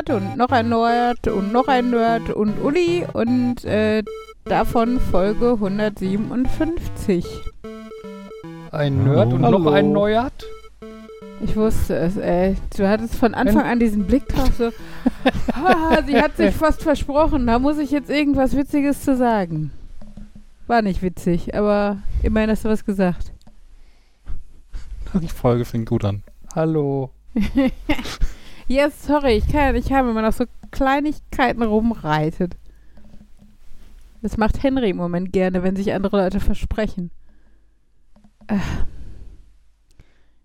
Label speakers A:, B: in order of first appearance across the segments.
A: Nerd und noch ein Nerd und noch ein Nerd und Uli und äh, davon Folge 157.
B: Ein Nerd und
C: Hallo.
B: noch ein Nerd?
A: Ich wusste es, ey. Du hattest von Anfang an diesen Blick drauf, so, ah, sie hat sich fast versprochen, da muss ich jetzt irgendwas Witziges zu sagen. War nicht witzig, aber immerhin hast du was gesagt.
C: Die Folge fängt gut an.
B: Hallo.
A: Yes, sorry, ich kann ja nicht haben, wenn man auf so Kleinigkeiten rumreitet. Das macht Henry im Moment gerne, wenn sich andere Leute versprechen. Äh.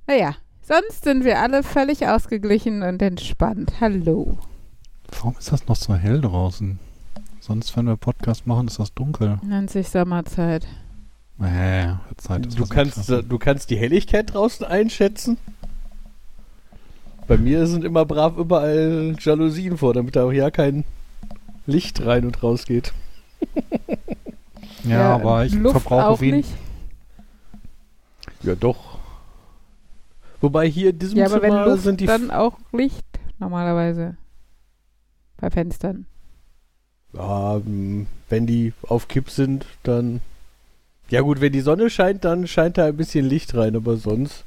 A: Naja, sonst sind wir alle völlig ausgeglichen und entspannt. Hallo.
C: Warum ist das noch so hell draußen? Sonst, wenn wir Podcast machen, ist das dunkel.
A: Nennt sich Sommerzeit.
C: Äh, Zeit ist
D: Du kannst, du kannst die Helligkeit draußen einschätzen. Bei mir sind immer brav überall Jalousien vor, damit da auch ja kein Licht rein und raus geht.
C: Ja, aber ich
A: Luft
C: verbrauche
A: auch
C: wenig.
A: nicht.
D: Ja, doch. Wobei hier in diesem
A: Ja, aber wenn
D: Zimmer
A: Luft,
D: sind die
A: dann auch Licht normalerweise. Bei Fenstern.
D: Ja, m, wenn die auf Kipp sind, dann. Ja, gut, wenn die Sonne scheint, dann scheint da ein bisschen Licht rein, aber sonst.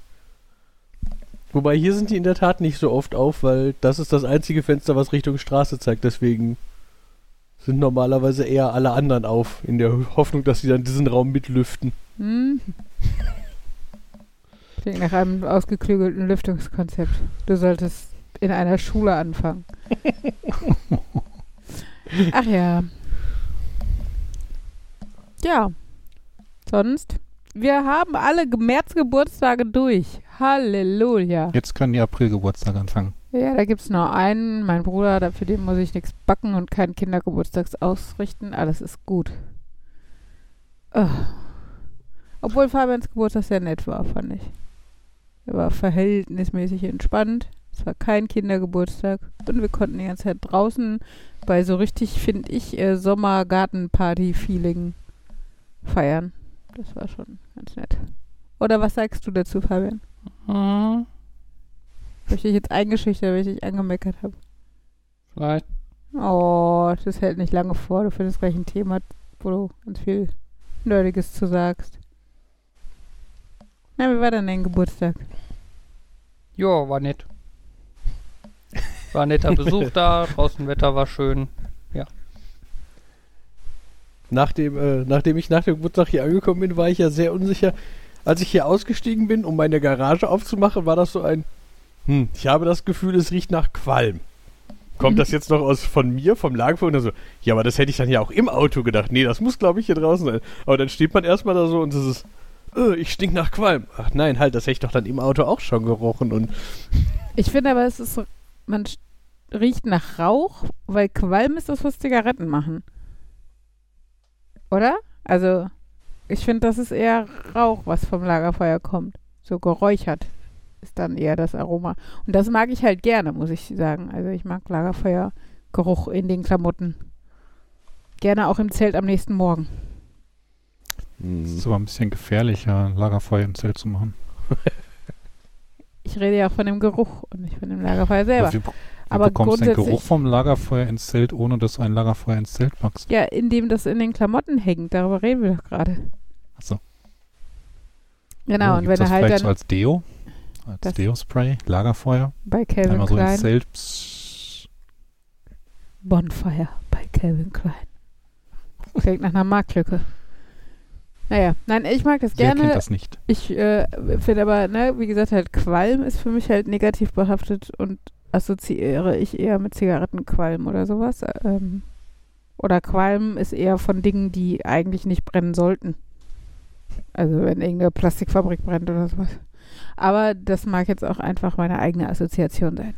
D: Wobei hier sind die in der Tat nicht so oft auf, weil das ist das einzige Fenster, was Richtung Straße zeigt. Deswegen sind normalerweise eher alle anderen auf, in der Hoffnung, dass sie dann diesen Raum mitlüften.
A: Hm? Klingt nach einem ausgeklügelten Lüftungskonzept. Du solltest in einer Schule anfangen. Ach ja. Ja. Sonst? Wir haben alle Märzgeburtstage durch. Halleluja.
C: Jetzt können die Aprilgeburtstage anfangen.
A: Ja, da gibt's nur einen. Mein Bruder, für den muss ich nichts backen und keinen Kindergeburtstags ausrichten. Alles ist gut. Ah. Obwohl Fabians Geburtstag sehr nett war, fand ich. Er war verhältnismäßig entspannt. Es war kein Kindergeburtstag. Und wir konnten die ganze Zeit draußen bei so richtig, finde ich, äh, Sommergartenparty-Feeling feiern. Das war schon ganz nett. Oder was sagst du dazu, Fabian?
B: Hm,
A: Habe ich dich jetzt eingeschüchtert, weil ich dich angemeckert habe?
B: vielleicht.
A: Oh, das hält nicht lange vor. Du findest gleich ein Thema, wo du ganz viel Nerdiges zu sagst. Na, wie war denn dein Geburtstag?
B: Ja, war nett. War ein netter Besuch da, draußen Wetter war schön.
D: Nachdem, äh, nachdem ich nach dem Geburtstag hier angekommen bin, war ich ja sehr unsicher. Als ich hier ausgestiegen bin, um meine Garage aufzumachen, war das so ein. Hm, ich habe das Gefühl, es riecht nach Qualm. Kommt
A: Mhm.
D: das jetzt noch aus von mir, vom Lagerfeuer? Dann so, ja, aber das hätte ich dann ja auch im Auto gedacht. Nee, das muss, glaube ich, hier draußen sein. Aber dann steht man erstmal da so und es ist, äh, ich stink nach Qualm. Ach nein, halt, das hätte ich doch dann im Auto auch schon gerochen. Und
A: Ich finde aber, es ist man riecht nach Rauch, weil Qualm ist das, was Zigaretten machen. Oder? Also, ich finde, das ist eher Rauch, was vom Lagerfeuer kommt. So geräuchert ist dann eher das Aroma. Und das mag ich halt gerne, muss ich sagen. Also, ich mag Lagerfeuergeruch in den Klamotten. Gerne auch im Zelt am nächsten Morgen.
C: Es ist aber ein bisschen gefährlicher, Lagerfeuer im Zelt zu machen.
A: Ich rede ja auch von dem Geruch und nicht von dem Lagerfeuer selber. Aber
C: bekommst du den
A: grundsätzlich-
C: Geruch vom Lagerfeuer ins Zelt, ohne dass du ein Lagerfeuer ins Zelt packst?
A: Ja, indem das in den Klamotten hängt. Darüber reden wir doch gerade.
C: Achso.
A: Genau, und wenn
C: das
A: er halt
C: vielleicht
A: dann
C: so als Deo? Als Deo-Spray? Lagerfeuer?
A: bei Calvin
C: Einmal so
A: Klein.
C: ins Zelt. Psst.
A: Bonfire bei Calvin Klein. Klingt nach einer Marktlücke. Naja, nein, ich mag das
C: Wer kennt
A: gerne.
C: das nicht?
A: Ich äh, finde aber, ne, wie gesagt, halt Qualm ist für mich halt negativ behaftet und assoziiere ich eher mit Zigarettenqualm oder sowas. Ähm, oder Qualm ist eher von Dingen, die eigentlich nicht brennen sollten. Also wenn irgendeine Plastikfabrik brennt oder sowas. Aber das mag jetzt auch einfach meine eigene Assoziation sein.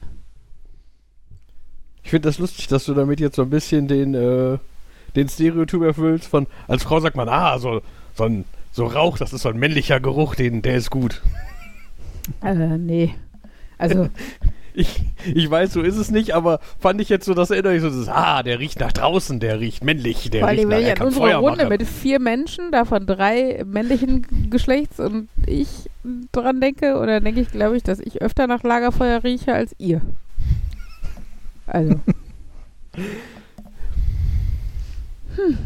D: ich finde das lustig, dass du damit jetzt so ein bisschen den, äh, den Stereotyp erfüllst von, als Frau sagt man, ah, so, so ein so Rauch, das ist so ein männlicher Geruch, den, der ist gut.
A: Äh, nee. Also,
D: Ich, ich weiß, so ist es nicht, aber fand ich jetzt so, das erinnere ich so, das, ah, der riecht nach draußen, der riecht männlich, der
A: vor
D: riecht nach,
A: wenn ich
D: er
A: an
D: kann
A: unsere
D: Feuer
A: Runde
D: machen.
A: mit vier Menschen, davon drei männlichen Geschlechts und ich dran denke, oder denke ich, glaube ich, dass ich öfter nach Lagerfeuer rieche als ihr. Also. hm.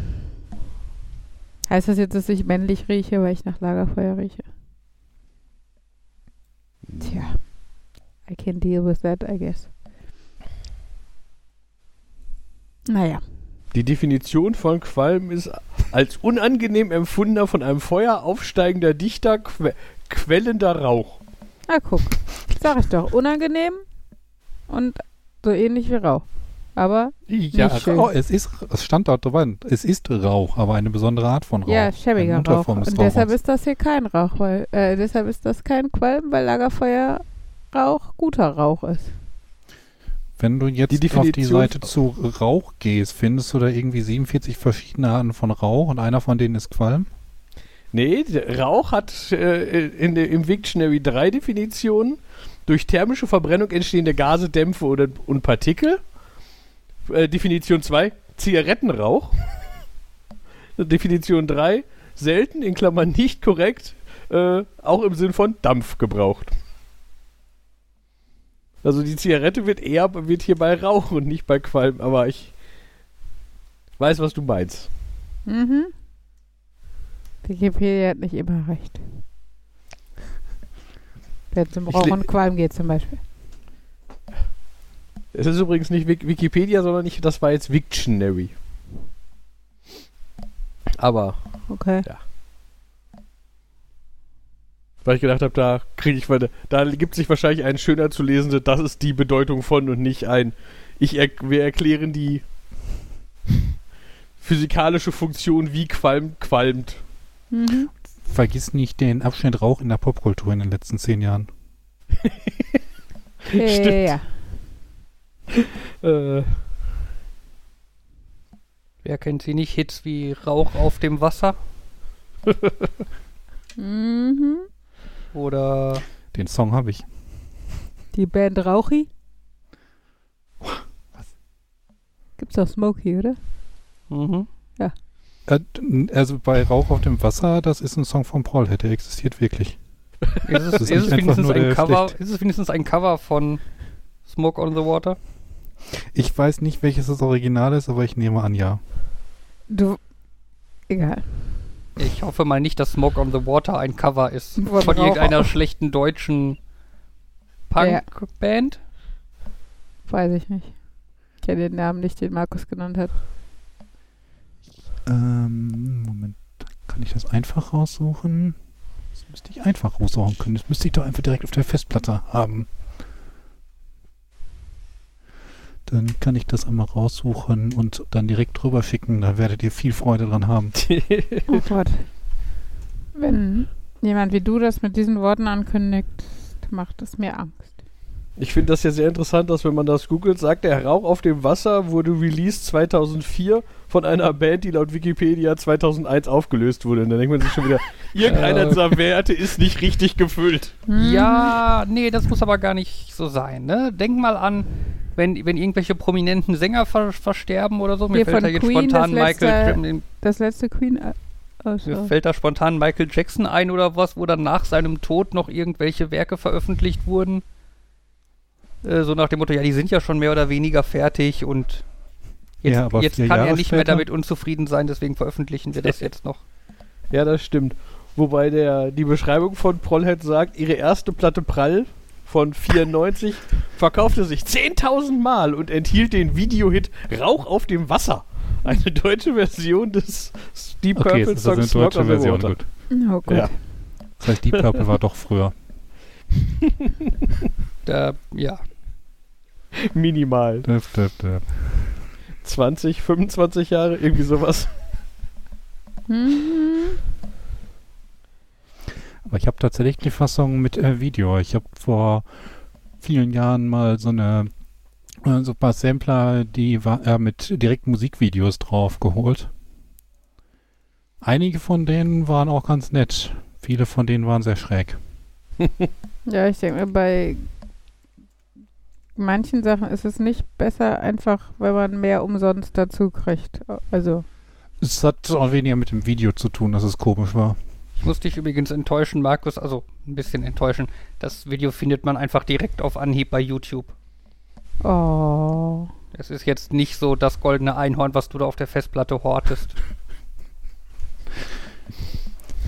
A: Heißt das jetzt, dass ich männlich rieche, weil ich nach Lagerfeuer rieche? Tja. I can deal with that, I guess. Naja.
D: Die Definition von Qualm ist als unangenehm empfundener von einem Feuer aufsteigender, dichter, que quellender Rauch.
A: Na guck. Sag ich doch. Unangenehm und so ähnlich wie Rauch. Aber
C: Ja,
A: Nicht schön.
C: Rauch, es ist, es stand dort dran, es ist Rauch, aber eine besondere Art von Rauch.
A: ja, schäbiger Rauch. Und deshalb ist das hier kein Rauch, weil äh, deshalb ist das kein Qualm, weil Lagerfeuer Rauch guter Rauch ist.
C: Wenn du jetzt
D: Die
C: auf die Seite zu Rauch gehst, findest du da irgendwie 47 verschiedene Arten von Rauch und einer von denen ist Qualm?
D: Nee, Rauch hat äh, in der, im Wiktionary drei Definitionen. Durch thermische Verbrennung entstehende Gase, Dämpfe oder, und Partikel. Äh, Definition 2, Zigarettenrauch. Definition 3, selten, in Klammern nicht korrekt, äh, auch im Sinn von Dampf gebraucht. Also die Zigarette wird eher wird hier bei Rauch und nicht bei Qualm, aber ich weiß, was du meinst.
A: Mhm. Wikipedia hat nicht immer recht. Wenn es um Rauch und Qualm geht zum Beispiel.
D: Es ist übrigens nicht Wik Wikipedia, sondern ich, das war jetzt Wiktionary. Aber,
A: Okay.
D: Weil ich gedacht habe, da kriege ich meine, da gibt sich wahrscheinlich ein schöner zu lesende, das ist die Bedeutung von und nicht ein, ich er, wir erklären die physikalische Funktion, wie Qualm qualmt.
A: Mhm.
C: Vergiss nicht den Abschnitt Rauch in der Popkultur in den letzten zehn Jahren.
A: Ja.
D: Äh,
B: Wer kennt sie nicht? Hits wie Rauch auf dem Wasser
A: Mhm.
B: Oder
C: Den Song habe ich.
A: Die Band Rauchi. Gibt's doch Smokey, oder?
B: mhm.
C: Äh, n- also bei Rauch auf dem Wasser, das ist ein Song von Paulhead, der existiert wirklich.
B: ist, es,
C: Das
B: ist,
C: ist
B: es
C: einfach
B: wenigstens
C: nur
B: ein
C: der
B: Cover,
C: schlecht.
B: ist es wenigstens ein Cover von Smoke on the Water?
C: Ich weiß nicht, welches das Original ist, aber ich nehme an, ja.
A: Du. Egal.
B: Ich hoffe mal nicht, dass Smoke on the Water ein Cover ist
A: Von
B: von, irgendeiner schlechten deutschen Punk-Band.
A: Weiß ich nicht. Ich kenne den Namen nicht, den Markus genannt hat.
C: Ähm, Moment, kann ich das einfach raussuchen? Das müsste ich einfach raussuchen können. Das müsste ich doch einfach direkt auf der Festplatte haben. Dann kann ich das einmal raussuchen und dann direkt drüber schicken. Da werdet ihr viel Freude dran haben.
A: Oh Gott. Wenn jemand wie du das mit diesen Worten ankündigt, macht es mir Angst.
D: ich finde das ja sehr interessant, dass wenn man das googelt, sagt der Rauch auf dem Wasser wurde released 2004 von einer Band, die laut Wikipedia 2001 aufgelöst wurde. Und dann denkt man sich schon wieder, irgendeiner dieser Werte ist nicht richtig gefüllt.
A: Mhm.
B: Ja, nee, das muss aber gar nicht so sein. Ne? Denk mal an, wenn, wenn irgendwelche prominenten Sänger ver versterben oder so. Mir
A: Hier
B: fällt da jetzt
A: Queen,
B: spontan
A: das letzte-
B: Michael,
A: Das letzte Queen. äh, Oh,
B: mir
A: so.
B: fällt da spontan Michael Jackson ein oder was, wo dann nach seinem Tod noch irgendwelche Werke veröffentlicht wurden. Äh, so nach dem Motto, ja, die sind ja schon mehr oder weniger fertig und jetzt,
C: Ja, aber
B: jetzt kann er
C: Jahre
B: nicht mehr
C: später?
B: damit unzufrieden sein, deswegen veröffentlichen wir das jetzt noch.
D: Ja, das stimmt. Wobei der, die Beschreibung von Prollhead sagt, ihre erste Platte Prall von 94 verkaufte sich 10.000 Mal und enthielt den Videohit Rauch auf dem Wasser. Eine deutsche Version des Deep
C: Okay,
D: Purple
C: jetzt ist das eine
D: Songs Smoke
C: deutsche Version.
D: Water.
C: Gut.
A: Oh Gott.
D: Ja.
C: Das heißt, Deep Purple war doch früher.
B: Da, ja.
D: Minimal.
C: Döp, döp, döp.
D: 20, 25 Jahre, irgendwie sowas.
A: Mhm.
C: Aber ich habe tatsächlich die Fassung mit äh, Video. Ich habe vor vielen Jahren mal so eine äh, so ein paar Sampler, die war, äh, mit direkt Musikvideos drauf geholt. Einige von denen waren auch ganz nett. Viele von denen waren sehr schräg.
A: Ja, ich denke mir, bei manchen Sachen ist es nicht besser, einfach weil man mehr umsonst dazu kriegt. Also,
C: Es hat auch weniger mit dem Video zu tun, dass es komisch war.
B: Ich muss dich übrigens enttäuschen, Markus, also ein bisschen enttäuschen. Das Video findet man einfach direkt auf Anhieb bei YouTube.
A: Oh.
B: Es ist jetzt nicht so das goldene Einhorn, was du da auf der Festplatte hortest.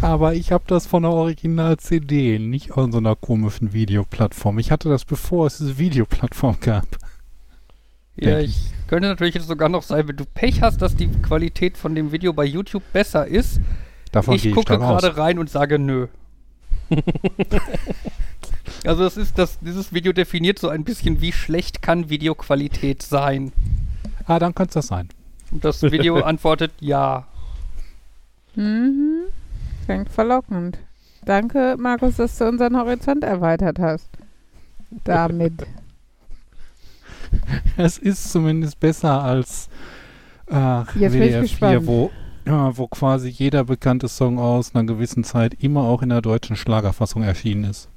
C: Aber ich habe das von der Original-CD, nicht von so einer komischen Videoplattform. Ich hatte das bevor es diese Videoplattform gab.
B: Ja,
C: Denk
B: ich könnte natürlich jetzt sogar noch sein, wenn du Pech hast, dass die Qualität von dem Video bei YouTube besser ist.
C: Davon
B: ich
C: ich
B: gucke
C: aus.
B: gerade rein und sage nö. also das ist das, dieses Video definiert so ein bisschen, wie schlecht kann Videoqualität sein.
C: Ah, dann könnte es das sein.
B: Und das Video antwortet ja.
A: Mhm. Klingt verlockend. Danke, Markus, dass du unseren Horizont erweitert hast. Damit.
C: Es ist zumindest besser als äh,
A: Jetzt bin ich
C: WDR 4,
A: gespannt.
C: wo, ja, wo quasi jeder bekannte Song aus einer gewissen Zeit immer auch in der deutschen Schlagerfassung erschienen ist.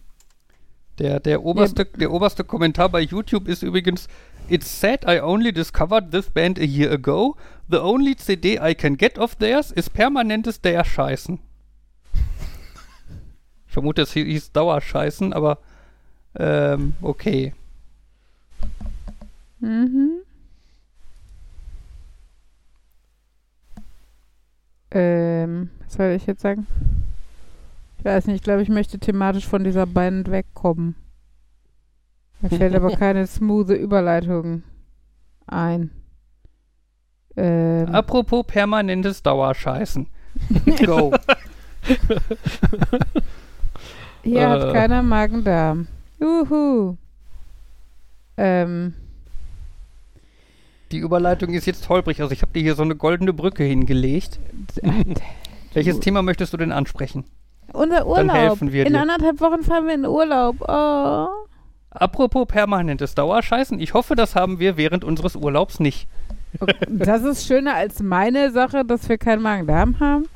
B: Der, der, oberste, der oberste Kommentar bei YouTube ist übrigens It's sad I only discovered this band a year ago. The only CD I can get of theirs ist permanentes der Scheißen. Ich vermute, es hieß Dauerscheißen, aber ähm, okay.
A: Mhm. Ähm, was soll ich jetzt sagen? Ich weiß nicht, ich glaube, ich möchte thematisch von dieser Band wegkommen. Mir fällt aber keine smoothe Überleitung ein. Ähm,
B: Apropos permanentes Dauerscheißen. Go.
A: hier hat
B: äh.
A: keiner Magen-Darm. Juhu. Ähm,
B: Die Überleitung ist jetzt holprig. Also ich habe dir hier so eine goldene Brücke hingelegt. Welches Thema möchtest du denn ansprechen?
A: unser Urlaub.
B: Dann helfen wir
A: in
B: dir.
A: anderthalb Wochen fahren wir in Urlaub. Oh.
B: Apropos permanentes Dauerscheißen. Ich hoffe, das haben wir während unseres Urlaubs nicht.
A: Das ist schöner als meine Sache, dass wir keinen Magen-Darm haben.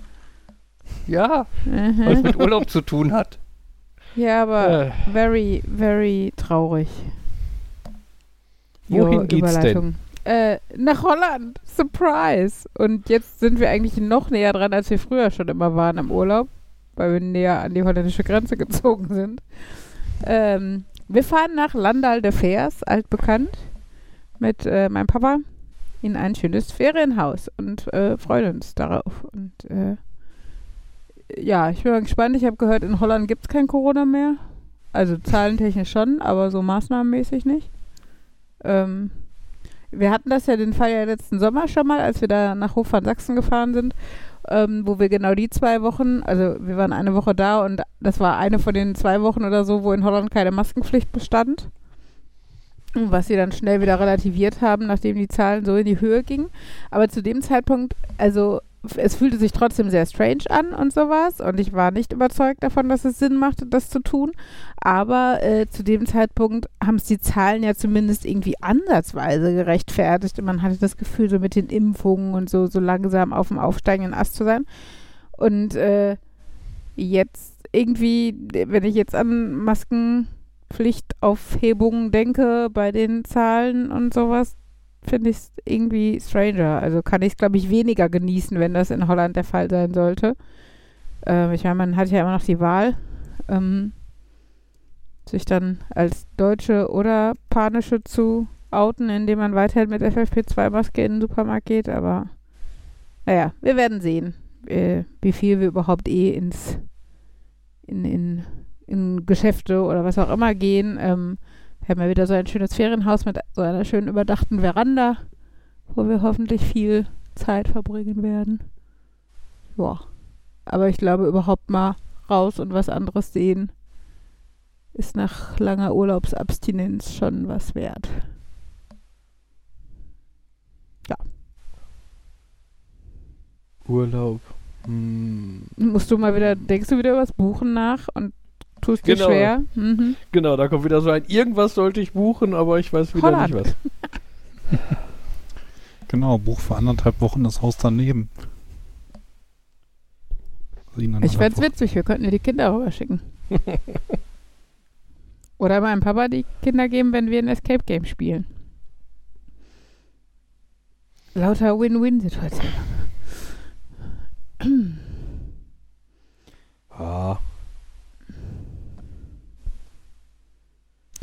B: Ja,
A: Mhm.
B: was mit Urlaub zu tun hat.
A: Ja, aber
D: Äh.
A: very, very traurig.
D: Wohin
A: Jo,
D: geht's
A: Überleitung. Äh, nach Holland. Surprise. Und jetzt sind wir eigentlich noch näher dran, als wir früher schon immer waren im Urlaub, weil wir näher an die holländische Grenze gezogen sind. Ähm, wir fahren nach Landal de Veers, altbekannt, mit äh, meinem Papa in ein schönes Ferienhaus und äh, freuen uns darauf. Und äh, ja, ich bin mal gespannt. Ich habe gehört, in Holland gibt es kein Corona mehr. Also zahlentechnisch schon, aber so maßnahmenmäßig nicht. Ähm, wir hatten das ja den Fall ja letzten Sommer schon mal, als wir da nach Hof van Sachsen gefahren sind, ähm, wo wir genau die zwei Wochen, also wir waren eine Woche da und das war eine von den zwei Wochen oder so, wo in Holland keine Maskenpflicht bestand. Was sie dann schnell wieder relativiert haben, nachdem die Zahlen so in die Höhe gingen. Aber zu dem Zeitpunkt, also es fühlte sich trotzdem sehr strange an und sowas. Und ich war nicht überzeugt davon, dass es Sinn machte, das zu tun. Aber äh, zu dem Zeitpunkt haben es die Zahlen ja zumindest irgendwie ansatzweise gerechtfertigt. Und man hatte das Gefühl, so mit den Impfungen und so, so langsam auf dem aufsteigenden Ast zu sein. Und äh, jetzt irgendwie, wenn ich jetzt an Maskenpflichtaufhebungen denke bei den Zahlen und sowas, finde ich es irgendwie stranger. Also kann ich es, glaube ich, weniger genießen, wenn das in Holland der Fall sein sollte. Ähm, ich meine, man hat ja immer noch die Wahl, ähm, sich dann als Deutsche oder Panische zu outen, indem man weiterhin mit FFP2-Maske in den Supermarkt geht. Aber naja, wir werden sehen, äh, wie viel wir überhaupt eh ins in, in, in Geschäfte oder was auch immer gehen. Ähm, wir haben ja wieder so ein schönes Ferienhaus mit so einer schönen überdachten Veranda, wo wir hoffentlich viel Zeit verbringen werden. Ja. Aber ich glaube, überhaupt mal raus und was anderes sehen, ist nach langer Urlaubsabstinenz schon was wert.
D: Urlaub. Hm.
A: Musst du mal wieder, denkst du wieder über das Buchen nach und tust dir
D: Genau.
A: schwer? Mhm.
D: Genau, da kommt wieder so ein irgendwas sollte ich buchen, aber ich weiß wieder
A: Holland.
D: nicht was.
C: Genau, Buch für anderthalb Wochen das Haus daneben.
A: Ich fände
C: Wochen.
A: witzig, wir könnten dir die Kinder rüberschicken. Oder meinem Papa die Kinder geben, wenn wir ein Escape Game spielen. Lauter Win-Win-Situation.
D: Ah.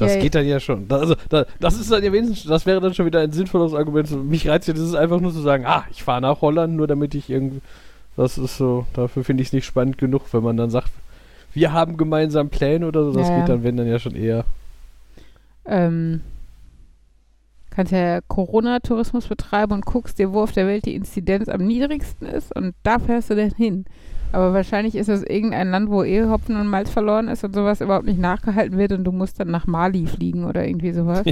D: Das
A: Ja,
D: geht dann ja schon. Da, also, da, das ist dann ja wenigstens, das wäre dann schon wieder ein sinnvolles Argument. Mich reizt ja, das ist einfach nur zu sagen, ah, ich fahre nach Holland, nur damit ich irgendwie. Das ist so, dafür finde ich es nicht spannend genug, wenn man dann sagt, wir haben gemeinsam Pläne oder so. Das
A: ja.
D: geht dann, wenn dann ja schon eher.
A: ähm, kannst ja Corona-Tourismus betreiben und guckst dir, wo auf der Welt die Inzidenz am niedrigsten ist und da fährst du dann hin. Aber wahrscheinlich ist das irgendein Land, wo eh Hopfen und Malz verloren ist und sowas überhaupt nicht nachgehalten wird und du musst dann nach Mali fliegen oder irgendwie sowas.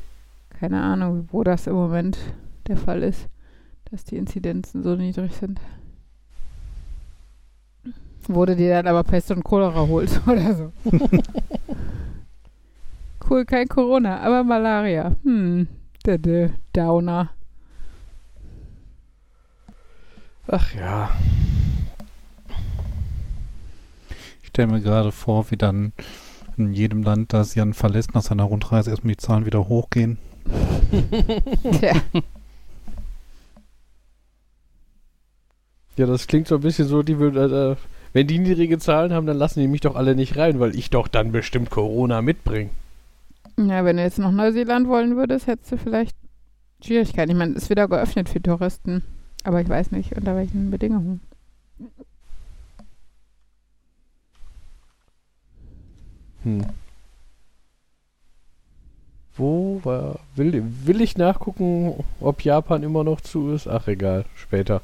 A: Keine Ahnung, wo das im Moment der Fall ist, dass die Inzidenzen so niedrig sind. Du dir dann aber Pest und Cholera holst oder so. cool, kein Corona, aber Malaria. Hm, dö, Downer.
D: Ach ja.
C: Ich stelle mir gerade vor, wie dann in jedem Land, das Jan verlässt, nach seiner Rundreise erstmal die Zahlen wieder hochgehen.
A: Tja,
D: Ja, das klingt so ein bisschen so, die würden, äh, wenn die niedrige Zahlen haben, dann lassen die mich doch alle nicht rein, weil ich doch dann bestimmt Corona mitbringe.
A: Ja, wenn du jetzt nach Neuseeland wollen würdest, hättest du vielleicht Schwierigkeiten. Ich meine, es ist wieder geöffnet für Touristen. Aber ich weiß nicht, unter welchen Bedingungen.
D: Hm. Wo war. Will, will ich nachgucken, ob Japan immer noch zu ist? Ach, egal, später.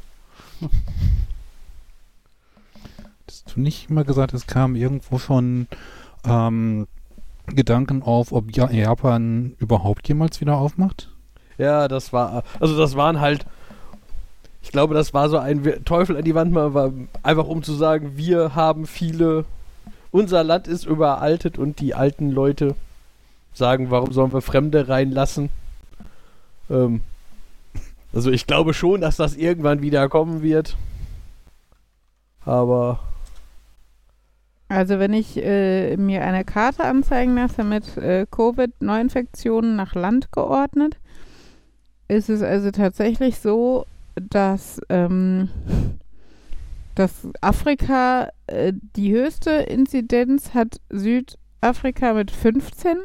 C: Hast du nicht immer gesagt, es kam irgendwo schon ähm, Gedanken auf, ob ja Japan überhaupt jemals wieder aufmacht?
D: Ja, das war. Also, das waren halt. Ich glaube, das war so ein Teufel an die Wand mal, war einfach um zu sagen, wir haben viele. Unser Land ist überaltet und die alten Leute sagen, warum sollen wir Fremde reinlassen? Ähm, also, ich glaube schon, dass das irgendwann wieder kommen wird. Aber.
A: Also wenn ich äh, mir eine Karte anzeigen lasse mit äh, Covid-Neuinfektionen nach Land geordnet, ist es also tatsächlich so, dass, ähm, dass Afrika äh, die höchste Inzidenz hat Südafrika mit 15.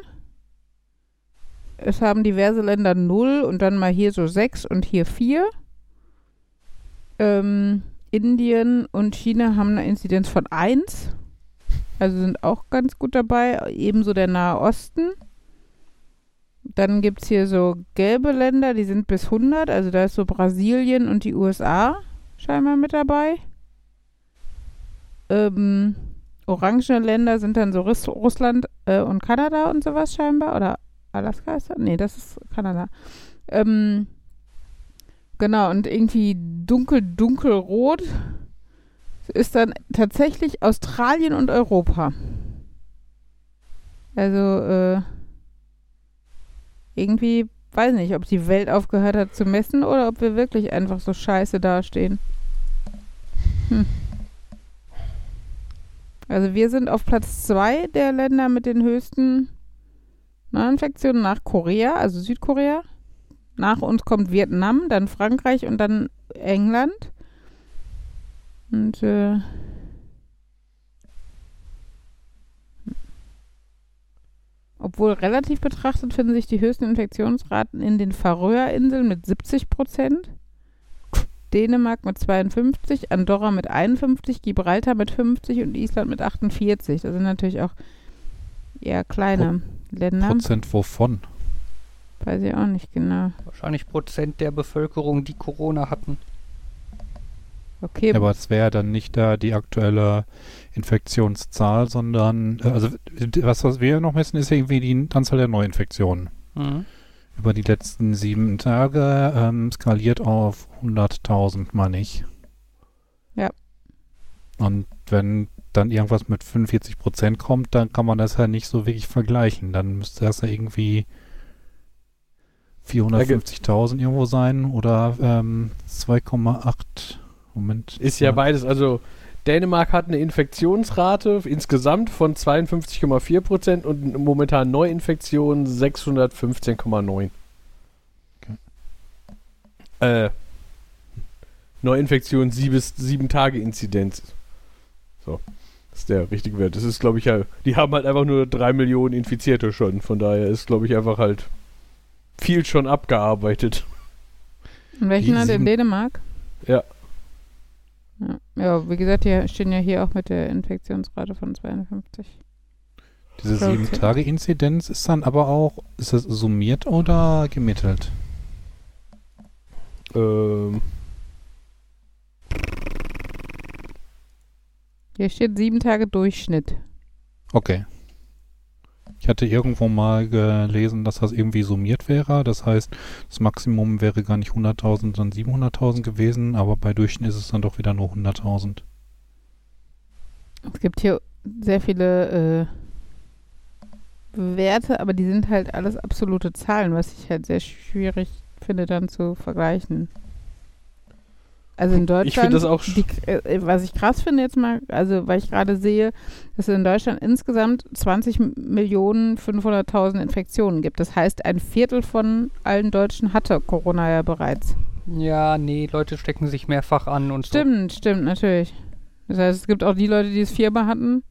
A: Es haben diverse Länder 0 und dann mal hier so 6 und hier 4. Ähm, Indien und China haben eine Inzidenz von 1. Also sind auch ganz gut dabei. Ebenso der Nahe Osten. Dann gibt es hier so gelbe Länder, die sind bis 100. Also da ist so Brasilien und die USA scheinbar mit dabei. Ähm, orange Länder sind dann so Russ Russland äh, und Kanada und sowas scheinbar. Oder Alaska ist das? Nee, das ist Kanada. Ähm, genau, und irgendwie dunkel, dunkelrot ist dann tatsächlich Australien und Europa. Also, äh, irgendwie, weiß nicht, ob die Welt aufgehört hat zu messen oder ob wir wirklich einfach so scheiße dastehen. Hm. Also wir sind auf Platz zwei der Länder mit den höchsten Neuinfektionen nach Korea, also Südkorea. Nach uns kommt Vietnam, dann Frankreich und dann England. Und äh, obwohl relativ betrachtet finden sich die höchsten Infektionsraten in den Färöerinseln mit 70 Prozent, Dänemark mit 52, Andorra mit 51, Gibraltar mit 50 und Island mit 48. Das sind natürlich auch eher kleine Länder.
C: Prozent wovon?
A: Weiß ich auch nicht genau.
B: Wahrscheinlich Prozent der Bevölkerung, die Corona hatten.
A: Okay,
C: Aber es wäre dann nicht da die aktuelle Infektionszahl, sondern äh, also was, was wir noch messen, ist irgendwie die Anzahl der Neuinfektionen.
B: Mhm.
C: Über die letzten sieben Tage ähm, skaliert auf 100.000, meine ich.
A: Ja.
C: Und wenn dann irgendwas mit 45 Prozent kommt, dann kann man das ja nicht so wirklich vergleichen. Dann müsste das ja irgendwie 450.000 irgendwo sein oder ähm, 2,8. Moment.
D: Ist ja beides. Also Dänemark hat eine Infektionsrate insgesamt von 52,4 Prozent und momentan Neuinfektionen 615,9.
C: Okay.
D: Äh, Neuinfektion 7, sieben Tage Inzidenz. So. Das ist der richtige Wert. Das ist, glaube ich, ja, die haben halt einfach nur drei Millionen Infizierte schon. Von daher ist, glaube ich, einfach halt viel schon abgearbeitet.
A: In welchem Land? In Dänemark?
D: Ja.
A: Ja. Ja, wie gesagt, die stehen ja hier auch mit der Infektionsrate von 52.
C: Diese
A: Okay.
C: 7-Tage-Inzidenz ist dann aber auch, ist das summiert oder gemittelt?
D: Ähm,
A: Hier steht sieben Tage Durchschnitt.
C: Okay. Ich hatte irgendwo mal gelesen, dass das irgendwie summiert wäre. Das heißt, das Maximum wäre gar nicht 100.000, sondern 700.000 gewesen, aber bei Durchschnitt ist es dann doch wieder nur 100.000.
A: Es gibt hier sehr viele äh, Werte, aber die sind halt alles absolute Zahlen, was ich halt sehr schwierig finde dann zu vergleichen. Also in Deutschland,
D: Ich
A: die, äh, was ich krass finde jetzt mal, also weil ich gerade sehe, dass es in Deutschland insgesamt 20 Millionen 500.000 Infektionen gibt. Das heißt, ein Viertel von allen Deutschen hatte Corona ja bereits.
B: Ja, nee, Leute stecken sich mehrfach an und
A: Stimmt, stimmt, natürlich. Das heißt, es gibt auch die Leute, die es viermal hatten.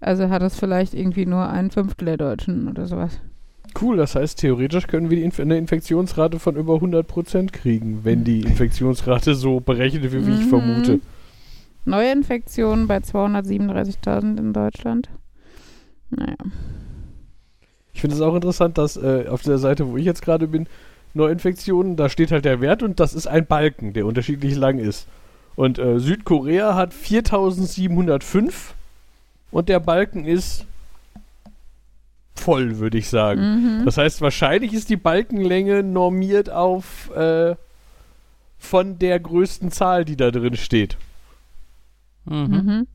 A: Also hat es vielleicht irgendwie nur ein Fünftel der Deutschen oder sowas.
D: Cool, das heißt, theoretisch können wir Inf eine Infektionsrate von über 100% kriegen, wenn die Infektionsrate so berechnet wird, wie ich
A: Mhm.
D: vermute.
A: Neue Infektionen bei 237.000 in Deutschland. Naja.
D: Ich finde es auch interessant, dass äh, auf der Seite, wo ich jetzt gerade bin, Neuinfektionen, da steht halt der Wert und das ist ein Balken, der unterschiedlich lang ist. Und äh, Südkorea hat 4705 und der Balken ist voll, würde ich sagen.
A: Mhm.
D: Das heißt, wahrscheinlich ist die Balkenlänge normiert auf äh, von der größten Zahl, die da drin steht.
B: Mhm.
A: Mhm.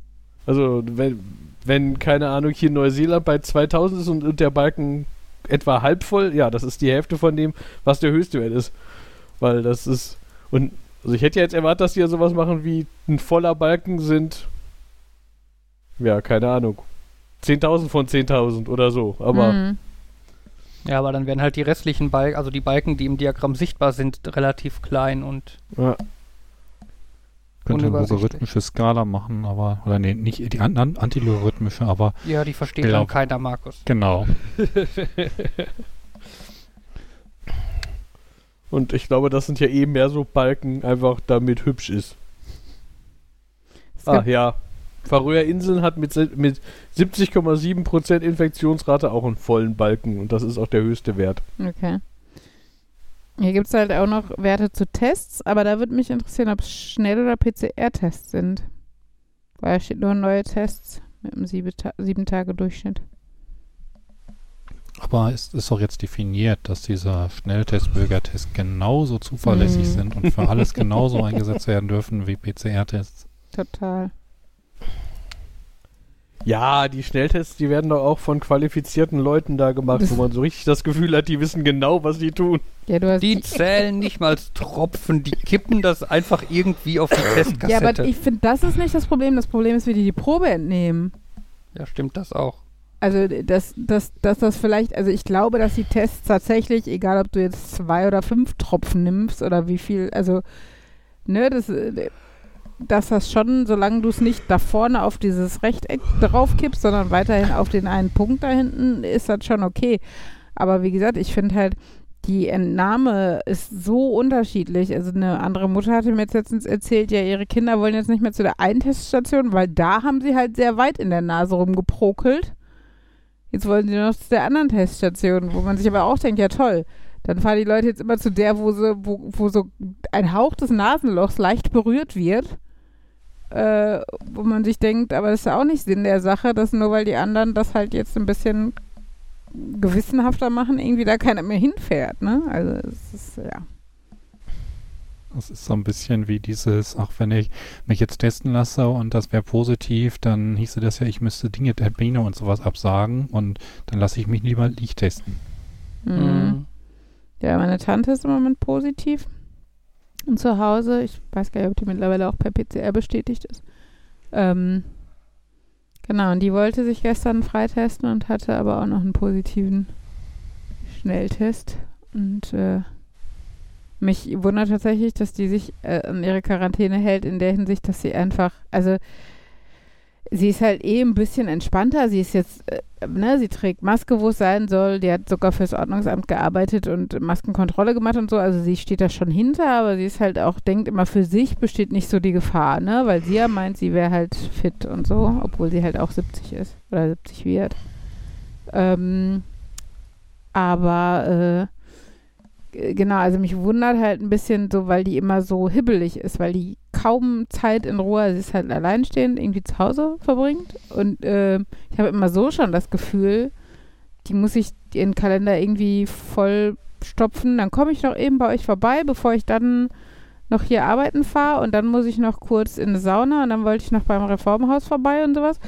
D: Also, wenn, wenn keine Ahnung, hier Neuseeland bei 2000 ist und, und der Balken etwa halb voll, ja, das ist die Hälfte von dem, was der höchste Wert ist. Weil das ist. Und also ich hätte ja jetzt erwartet, dass die ja sowas machen wie ein voller Balken sind. Ja, keine Ahnung. 10.000 von 10.000 oder so. Aber
A: Mhm.
B: Ja, aber dann werden halt die restlichen Balken, also die Balken, die im Diagramm sichtbar sind, relativ klein und
D: ja,
C: Könnte eine logarithmische Skala machen, aber, oder nee, nicht die an, an, antilogarithmische, aber
B: ja, die versteht
C: Glaub-
B: dann keiner, Markus.
C: genau.
D: und ich glaube, das sind ja eh mehr so Balken, einfach damit hübsch ist.
A: Es
D: Ah, ja. Färöer Inseln hat mit, mit 70,7% Infektionsrate auch einen vollen Balken und das ist auch der höchste Wert.
A: okay. Hier gibt es halt auch noch Werte zu Tests, aber da würde mich interessieren, ob es Schnell- oder PCR-Tests sind. Weil da steht nur neue Tests mit einem sieben, Ta sieben Tage Durchschnitt.
C: Aber es ist doch jetzt definiert, dass dieser Schnelltest, Bürgertest genauso zuverlässig
A: Mhm.
C: sind und für alles genauso eingesetzt werden dürfen wie PCR-Tests.
A: Total.
D: Ja, die Schnelltests, die werden doch auch von qualifizierten Leuten da gemacht, wo man so richtig das Gefühl hat, die wissen genau, was sie tun.
A: Ja, du hast
B: Die zählen nicht mal als Tropfen, die kippen das einfach irgendwie auf die
A: ja,
B: Testkassette.
A: aber ich finde, das ist nicht das Problem. Das Problem ist, wie die die Probe entnehmen.
B: ja, stimmt das auch.
A: Also, dass, dass, dass das vielleicht, also ich glaube, dass die Tests tatsächlich, egal ob du jetzt zwei oder fünf Tropfen nimmst oder wie viel, also, ne, das, äh, dass das schon, solange du es nicht da vorne auf dieses Rechteck draufkippst, sondern weiterhin auf den einen Punkt da hinten, ist das schon okay. Aber wie gesagt, ich finde halt, die Entnahme ist so unterschiedlich. Also eine andere Mutter hatte mir jetzt letztens erzählt, ja, ihre Kinder wollen jetzt nicht mehr zu der einen Teststation, weil da haben sie halt sehr weit in der Nase rumgeprokelt. Jetzt wollen sie noch zu der anderen Teststation, wo man sich aber auch denkt, ja toll, dann fahren die Leute jetzt immer zu der, wo, sie, wo, wo so ein Hauch des Nasenlochs leicht berührt wird. Äh, wo man sich denkt, aber das ist ja auch nicht Sinn der Sache, dass nur weil die anderen das halt jetzt ein bisschen gewissenhafter machen, irgendwie da keiner mehr hinfährt, ne? Also es ist, ja.
C: Das ist so ein bisschen wie dieses, ach, wenn ich mich jetzt testen lasse und das wäre positiv, dann hieße das ja, ich müsste Dinge, Termine und sowas absagen und dann lasse ich mich lieber nicht testen.
A: Mhm. Ja, meine Tante ist im Moment positiv. Und zu Hause, ich weiß gar nicht, ob die mittlerweile auch per PCR bestätigt ist. Ähm, genau, und die wollte sich gestern freitesten und hatte aber auch noch einen positiven Schnelltest. Und äh, mich wundert tatsächlich, dass die sich äh, an ihre Quarantäne hält, in der Hinsicht, dass sie einfach, also sie ist halt eh ein bisschen entspannter. Sie ist jetzt, äh, ne, sie trägt Maske, wo es sein soll. Die hat sogar fürs Ordnungsamt gearbeitet und Maskenkontrolle gemacht und so. Also sie steht da schon hinter, aber sie ist halt auch, denkt immer für sich besteht nicht so die Gefahr, ne? Weil sie ja meint, sie wäre halt fit und so, obwohl sie halt auch 70 ist oder 70 wird. Ähm, aber äh, genau, also mich wundert halt ein bisschen so, weil die immer so hibbelig ist, weil die kaum Zeit in Ruhe, sie ist halt alleinstehend, irgendwie zu Hause verbringt. Und äh, ich habe immer so schon das Gefühl, die muss ich ihren Kalender irgendwie voll stopfen. Dann komme ich noch eben bei euch vorbei, bevor ich dann noch hier arbeiten fahre. Und dann muss ich noch kurz in eine Sauna und dann wollte ich noch beim Reformhaus vorbei und sowas.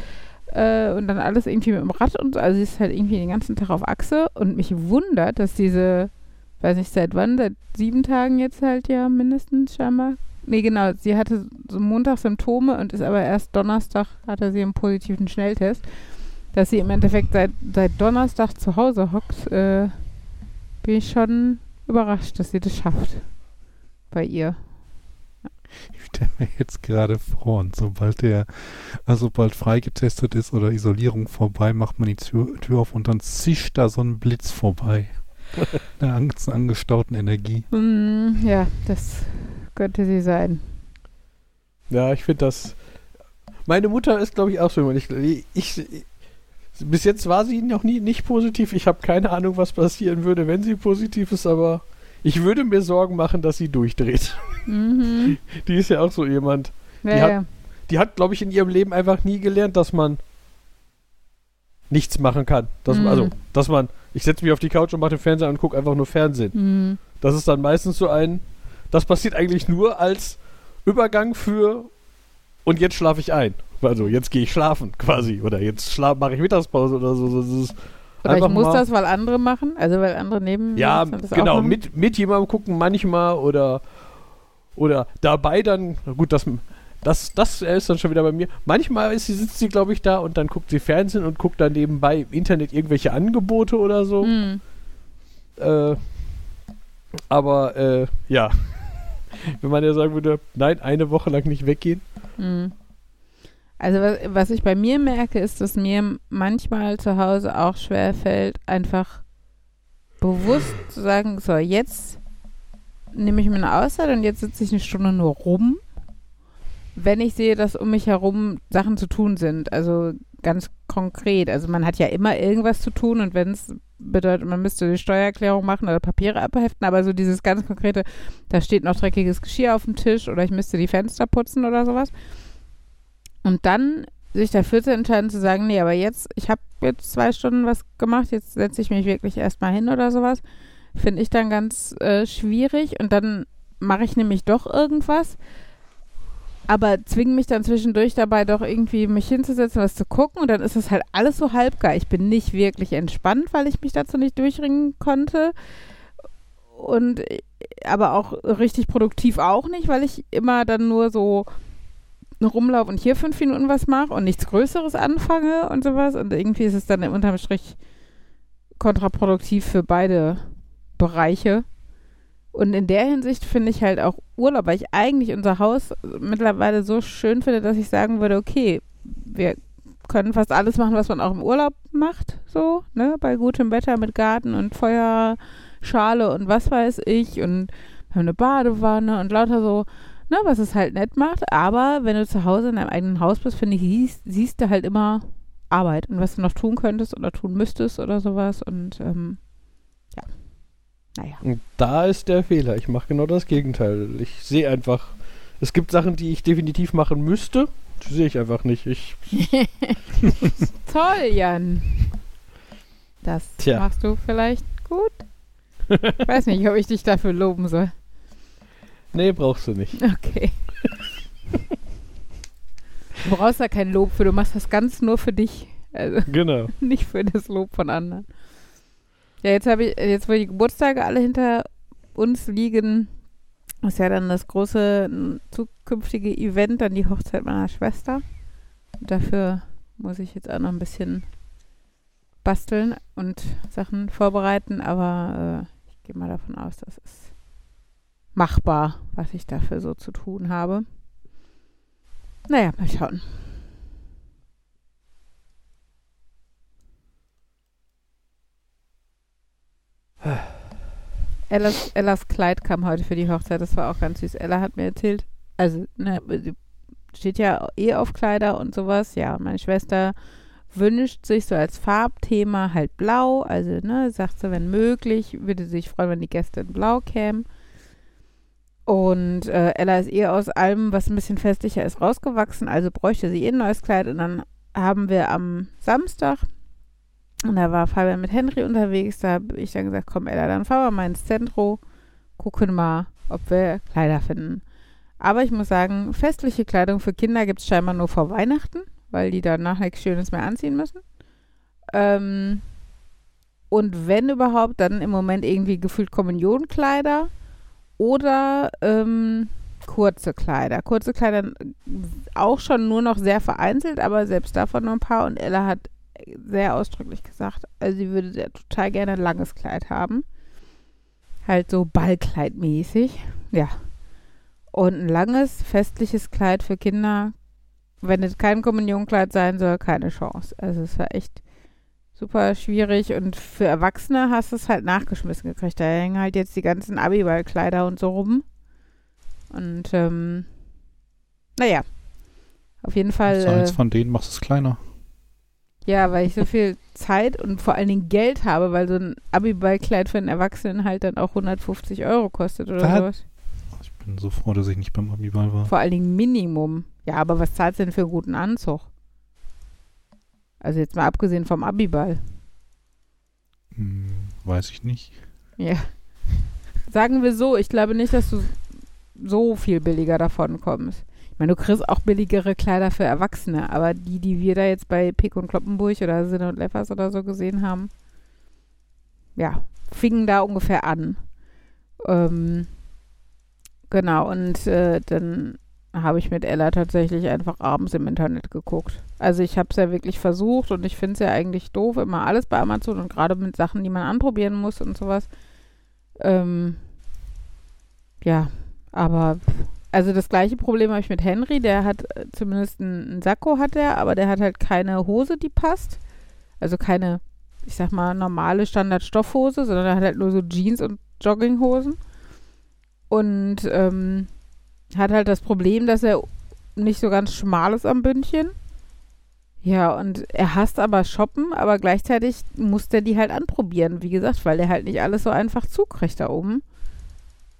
A: Äh, und dann alles irgendwie mit dem Rad und so. Also sie ist halt irgendwie den ganzen Tag auf Achse. Und mich wundert, dass diese, weiß nicht seit wann, seit sieben Tagen jetzt halt ja mindestens scheinbar Nee, genau. Sie hatte so Montag Symptome und ist aber erst Donnerstag hatte sie einen positiven Schnelltest. Dass sie im Endeffekt seit, seit Donnerstag zu Hause hockt, äh, bin ich schon überrascht, dass sie das schafft. Bei ihr.
C: Ich stelle mir jetzt gerade vor, und sobald der, also sobald freigetestet ist oder Isolierung vorbei, macht man die Tür, Tür auf und dann zischt da so ein Blitz vorbei. Der angestauten Energie.
A: Mm, ja, das könnte sie sein.
D: Ja, ich finde das. Meine Mutter ist, glaube ich, auch so. Ich, ich, ich, bis jetzt war sie noch nie nicht positiv. Ich habe keine Ahnung, was passieren würde, wenn sie positiv ist, aber ich würde mir Sorgen machen, dass sie durchdreht. Mhm. Die ist ja auch so jemand. Ja, die hat, die hat glaube ich, in ihrem Leben einfach nie gelernt, dass man nichts machen kann. Dass mhm. also, dass man, ich setze mich auf die Couch und mache den Fernseher und gucke einfach nur Fernsehen. Mhm. Das ist dann meistens so ein, das passiert eigentlich nur als Übergang für und jetzt schlafe ich ein. Also jetzt gehe ich schlafen quasi. Oder jetzt mache ich Mittagspause oder so. Das ist
A: oder ich muss das, weil andere machen, also weil andere neben
D: Ja, genau, mit, mit jemandem gucken manchmal oder oder dabei dann, gut, das, das, das ist dann schon wieder bei mir. Manchmal ist sie, sitzt sie, glaube ich, da und dann guckt sie Fernsehen und guckt dann nebenbei im Internet irgendwelche Angebote oder so. Mhm. Äh, aber äh, ja, wenn man ja sagen würde, nein, eine Woche lang nicht weggehen. Mhm.
A: Also was, was ich bei mir merke, ist, dass mir manchmal zu Hause auch schwer fällt, einfach bewusst zu sagen, so jetzt nehme ich mir eine Auszeit und jetzt sitze ich eine Stunde nur rum, wenn ich sehe, dass um mich herum Sachen zu tun sind. Also ganz konkret. Also man hat ja immer irgendwas zu tun und wenn es bedeutet, man müsste die Steuererklärung machen oder Papiere abheften, aber so dieses ganz konkrete, da steht noch dreckiges Geschirr auf dem Tisch oder ich müsste die Fenster putzen oder sowas. Und dann sich dafür zu entscheiden, zu sagen, nee, aber jetzt, ich habe jetzt zwei Stunden was gemacht, jetzt setze ich mich wirklich erstmal hin oder sowas, finde ich dann ganz äh, schwierig und dann mache ich nämlich doch irgendwas aber zwingen mich dann zwischendurch dabei doch irgendwie mich hinzusetzen, was zu gucken und dann ist es halt alles so halbgar. Ich bin nicht wirklich entspannt, weil ich mich dazu nicht durchringen konnte und aber auch richtig produktiv auch nicht, weil ich immer dann nur so rumlaufe und hier fünf Minuten was mache und nichts Größeres anfange und sowas und irgendwie ist es dann unterm Strich kontraproduktiv für beide Bereiche. Und in der Hinsicht finde ich halt auch Urlaub, weil ich eigentlich unser Haus mittlerweile so schön finde, dass ich sagen würde, okay, wir können fast alles machen, was man auch im Urlaub macht, so, ne, bei gutem Wetter mit Garten und Feuerschale und was weiß ich und wir haben eine Badewanne und lauter so, ne, was es halt nett macht, aber wenn du zu Hause in deinem eigenen Haus bist, finde ich, siehst, siehst du halt immer Arbeit und was du noch tun könntest oder tun müsstest oder sowas und ähm. Naja.
D: Und da ist der Fehler. Ich mache genau das Gegenteil. Ich sehe einfach, es gibt Sachen, die ich definitiv machen müsste. Die sehe ich einfach nicht. Ich
A: Toll, Jan. Das Tja. machst du vielleicht gut. Ich weiß nicht, ob ich dich dafür loben soll.
D: Nee, brauchst du nicht.
A: Okay. Du brauchst da kein Lob für, du machst das ganz nur für dich. Also
D: genau.
A: Nicht für das Lob von anderen. Ja, jetzt habe ich, jetzt wo die Geburtstage alle hinter uns liegen, ist ja dann das große zukünftige Event, dann die Hochzeit meiner Schwester. Dafür muss ich jetzt auch noch ein bisschen basteln und Sachen vorbereiten, aber äh, ich gehe mal davon aus, das ist machbar, was ich dafür so zu tun habe. Naja, mal schauen. Ellas, Ellas Kleid kam heute für die Hochzeit, das war auch ganz süß. Ella hat mir erzählt, also, ne, steht ja eh auf Kleider und sowas. Ja, meine Schwester wünscht sich so als Farbthema halt blau. Also, ne, sagt sie, wenn möglich, würde sie sich freuen, wenn die Gäste in blau kämen. Und äh, Ella ist eh aus allem, was ein bisschen festlicher ist, rausgewachsen. Also bräuchte sie eh ein neues Kleid. Und dann haben wir am Samstag, und da war Fabian mit Henry unterwegs, da habe ich dann gesagt, komm Ella, dann fahren wir mal ins Zentrum, gucken mal, ob wir Kleider finden. Aber ich muss sagen, festliche Kleidung für Kinder gibt es scheinbar nur vor Weihnachten, weil die danach nichts Schönes mehr anziehen müssen. Ähm, und wenn überhaupt, dann im Moment irgendwie gefühlt Kommunionkleider oder ähm, kurze Kleider. Kurze Kleider auch schon nur noch sehr vereinzelt, aber selbst davon nur ein paar. Und Ella hat sehr ausdrücklich gesagt, also sie würde sehr, total gerne ein langes Kleid haben. Halt so Ballkleidmäßig. Ja, und ein langes, festliches Kleid für Kinder, wenn es kein Kommunionkleid sein soll, keine Chance. Also es war echt super schwierig und für Erwachsene hast du es halt nachgeschmissen gekriegt. Da hängen halt jetzt die ganzen Abiballkleider und so rum. Und ähm, naja, auf jeden Fall.
C: So eins
A: äh,
C: von denen machst du es kleiner.
A: Ja, weil ich so viel Zeit und vor allen Dingen Geld habe, weil so ein Abiballkleid für einen Erwachsenen halt dann auch 150 Euro kostet oder
C: Was?
A: sowas.
C: Ich bin so froh, dass ich nicht beim Abiball war.
A: Vor allen Dingen Minimum. Ja, aber was zahlst du denn für einen guten Anzug? Also jetzt mal abgesehen vom Abiball.
C: Hm, weiß ich nicht.
A: Ja. Sagen wir so, ich glaube nicht, dass du so viel billiger davon kommst. Meine, du kriegst auch billigere Kleider für Erwachsene, aber die, die wir da jetzt bei Pick und Kloppenburg oder Sinne und Leffers oder so gesehen haben, ja, fingen da ungefähr an. Ähm, genau, und äh, dann habe ich mit Ella tatsächlich einfach abends im Internet geguckt. Also ich habe es ja wirklich versucht und ich finde es ja eigentlich doof, immer alles bei Amazon und gerade mit Sachen, die man anprobieren muss und sowas. Ähm, ja, aber also das gleiche Problem habe ich mit Henry, der hat äh, zumindest einen, Sakko hat er, aber der hat halt keine Hose, die passt. Also keine, ich sag mal, normale Standard-Stoffhose, sondern er hat halt nur so Jeans und Jogginghosen. Und ähm, hat halt das Problem, dass er nicht so ganz schmal ist am Bündchen. Ja, und er hasst aber shoppen, aber gleichzeitig muss der die halt anprobieren, wie gesagt, weil er halt nicht alles so einfach zukriegt da oben.